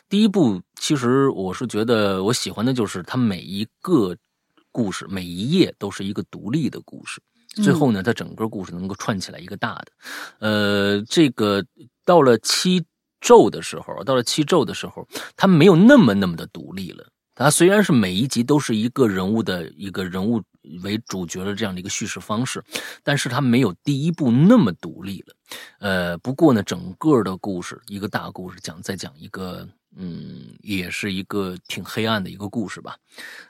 第一部其实我是觉得我喜欢的就是它每一个故事每一页都是一个独立的故事，最后呢，它整个故事能够串起来一个大的。呃，这个到了七咒的时候，到了七咒的时候，它没有那么那么的独立了。它虽然是每一集都是一个人物的一个人物为主角的这样的一个叙事方式，但是它没有第一部那么独立了。呃，不过呢，整个的故事一个大故事讲再讲一个，嗯，也是一个挺黑暗的一个故事吧。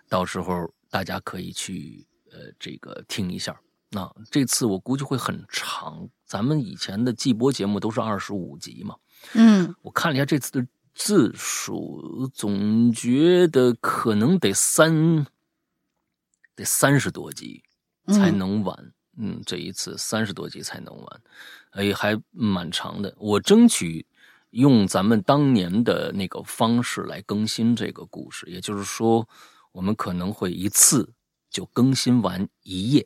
到时候大家可以去呃这个听一下。那这次我估计会很长，咱们以前的季播节目都是二十五集嘛，嗯我看了一下这次的字数，总觉得可能得三得三十多集才能完。嗯这一次三十多集才能完，哎，还蛮长的。我争取用咱们当年的那个方式来更新这个故事，也就是说，我们可能会一次就更新完一页，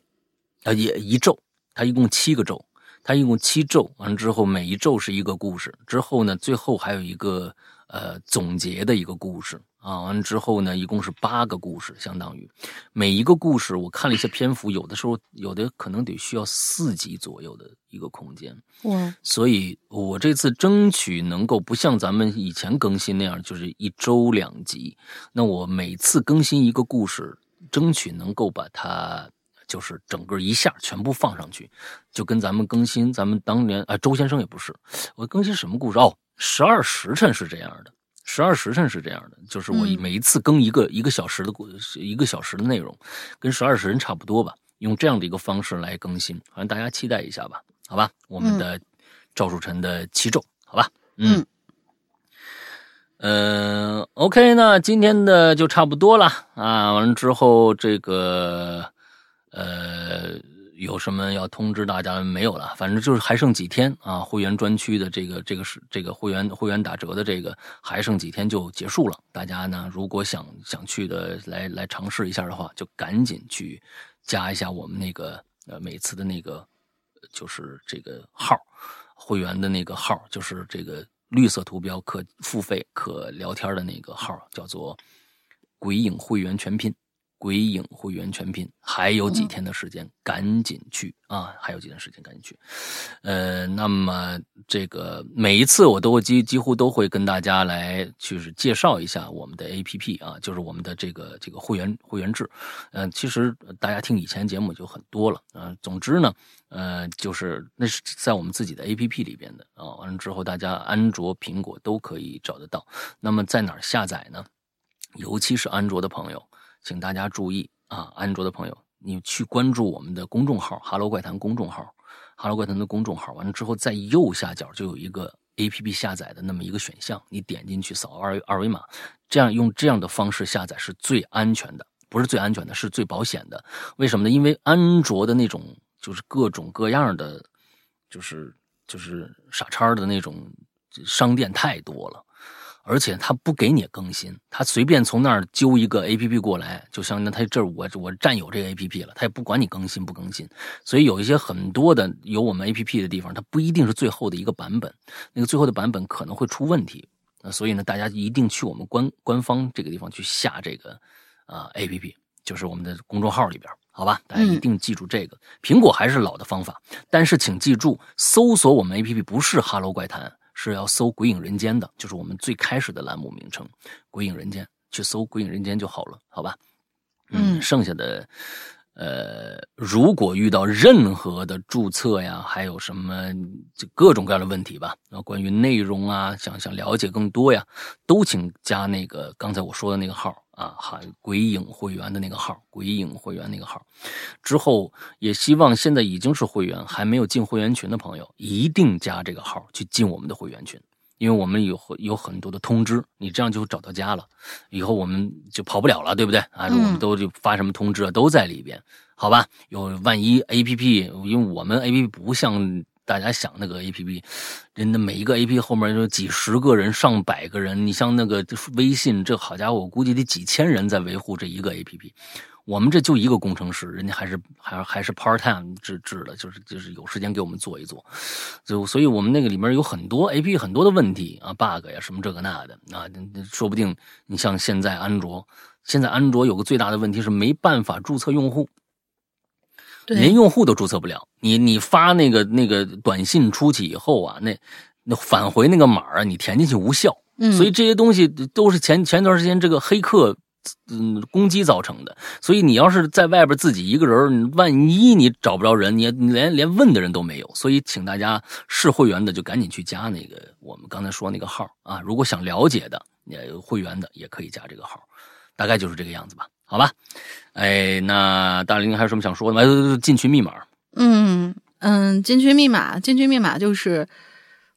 啊，也一周，它一共七个周。它一共七咒，完了之后每一咒是一个故事，之后呢，最后还有一个呃总结的一个故事啊，完了之后呢，一共是八个故事，相当于每一个故事，我看了一下篇幅，有的时候有的可能得需要四集左右的一个空间，哇，所以我这次争取能够不像咱们以前更新那样，就是一周两集，那我每次更新一个故事，争取能够把它。就是整个一下全部放上去，就跟咱们更新，咱们当年啊，周先生也不是，我更新什么故事哦？十二时辰是这样的，十二时辰是这样的，就是我嗯每一次更一个、一个小时的故，一个小时的内容，跟十二时辰差不多吧，用这样的一个方式来更新，反正大家期待一下吧，好吧？我们的赵树臣的七咒，好吧？嗯。嗯、呃、，OK，那今天的就差不多了啊。完了之后，这个呃，有什么要通知大家没有了？反正就是还剩几天啊，会员专区的这个这个是这个会员会员打折的这个还剩几天就结束了。大家呢，如果想想去的来来尝试一下的话，就赶紧去加一下我们那个呃每次的那个就是这个号会员的那个号，就是这个绿色图标可付费可聊天的那个号，叫做“鬼影会员全拼”。鬼影会员全拼，还有几天的时间，赶紧去啊！还有几天时间，赶紧去。呃，那么这个每一次我都会几几乎都会跟大家来就是介绍一下我们的 A P P 啊，就是我们的这个这个会员会员制。嗯、呃，其实大家听以前节目就很多了啊、呃。总之呢，呃，就是那是在我们自己的 A P P 里边的啊。完了之后，大家安卓、苹果都可以找得到。那么在哪儿下载呢？尤其是安卓的朋友。请大家注意啊，安卓的朋友，你去关注我们的公众号“哈喽怪谈”公众号，“哈喽怪谈”的公众号，完了之后在右下角就有一个 APP 下载的那么一个选项，你点进去扫二二维码，这样用这样的方式下载是最安全的，不是最安全的，是最保险的。为什么呢？因为安卓的那种就是各种各样的，就是就是傻叉的那种商店太多了。而且他不给你更新，他随便从那儿揪一个 A P P 过来，就相当于他这儿我我占有这个 A P P 了，他也不管你更新不更新。所以有一些很多的有我们 A P P 的地方，它不一定是最后的一个版本，那个最后的版本可能会出问题。那所以呢，大家一定去我们官官方这个地方去下这个啊 A P P，就是我们的公众号里边，好吧？大家一定记住这个。苹果还是老的方法，但是请记住，搜索我们 A P P 不是 Hello 怪谈。是要搜《鬼影人间》的，就是我们最开始的栏目名称《鬼影人间》，去搜《鬼影人间》就好了，好吧？嗯，剩下的，呃，如果遇到任何的注册呀，还有什么就各种各样的问题吧，啊，关于内容啊，想想了解更多呀，都请加那个刚才我说的那个号。啊，喊鬼影会员的那个号，鬼影会员那个号，之后也希望现在已经是会员还没有进会员群的朋友，一定加这个号去进我们的会员群，因为我们有有很多的通知，你这样就找到家了，以后我们就跑不了了，对不对？啊，我们都就发什么通知啊，都在里边，好吧？有万一 A P P，因为我们 A P P 不像。大家想那个 A P P，人的每一个 A P P 后面有几十个人、上百个人。你像那个微信，这好家伙，我估计得几千人在维护这一个 A P P。我们这就一个工程师，人家还是还还是 part time 制制的，就是就是有时间给我们做一做。就所以我们那个里面有很多 A P P 很多的问题啊，bug 呀什么这个那的啊，说不定你像现在安卓，现在安卓有个最大的问题是没办法注册用户。连用户都注册不了，你你发那个那个短信出去以后啊，那那返回那个码啊，你填进去无效。嗯，所以这些东西都是前前段时间这个黑客嗯攻击造成的。所以你要是在外边自己一个人，万一你找不着人，你连连问的人都没有。所以请大家是会员的就赶紧去加那个我们刚才说那个号啊。如果想了解的，也会员的也可以加这个号，大概就是这个样子吧。好吧，哎，那大林还有什么想说的吗？进群密码。嗯嗯，进群密码，进群密码就是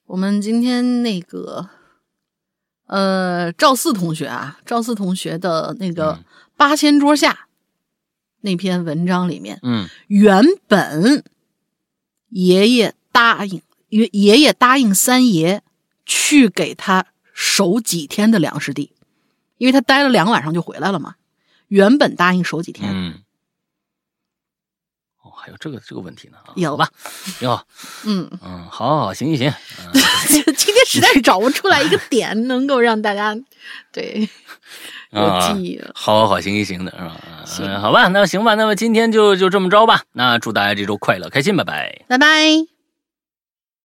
我们今天那个呃赵四同学啊，赵四同学的那个八仙桌下那篇文章里面，嗯，原本爷爷答应爷爷爷答应三爷去给他守几天的粮食地，因为他待了两个晚上就回来了嘛。原本答应守几天，嗯，哦，还有这个这个问题呢啊，有吧？有，嗯嗯，好，好，行行行，(laughs) 今天实在是找不出来一个点能够让大家对 (laughs) 有记忆了。好好好，行行行的是吧？嗯，好吧，那行吧，那么今天就就这么着吧。那祝大家这周快乐开心，拜拜，拜拜。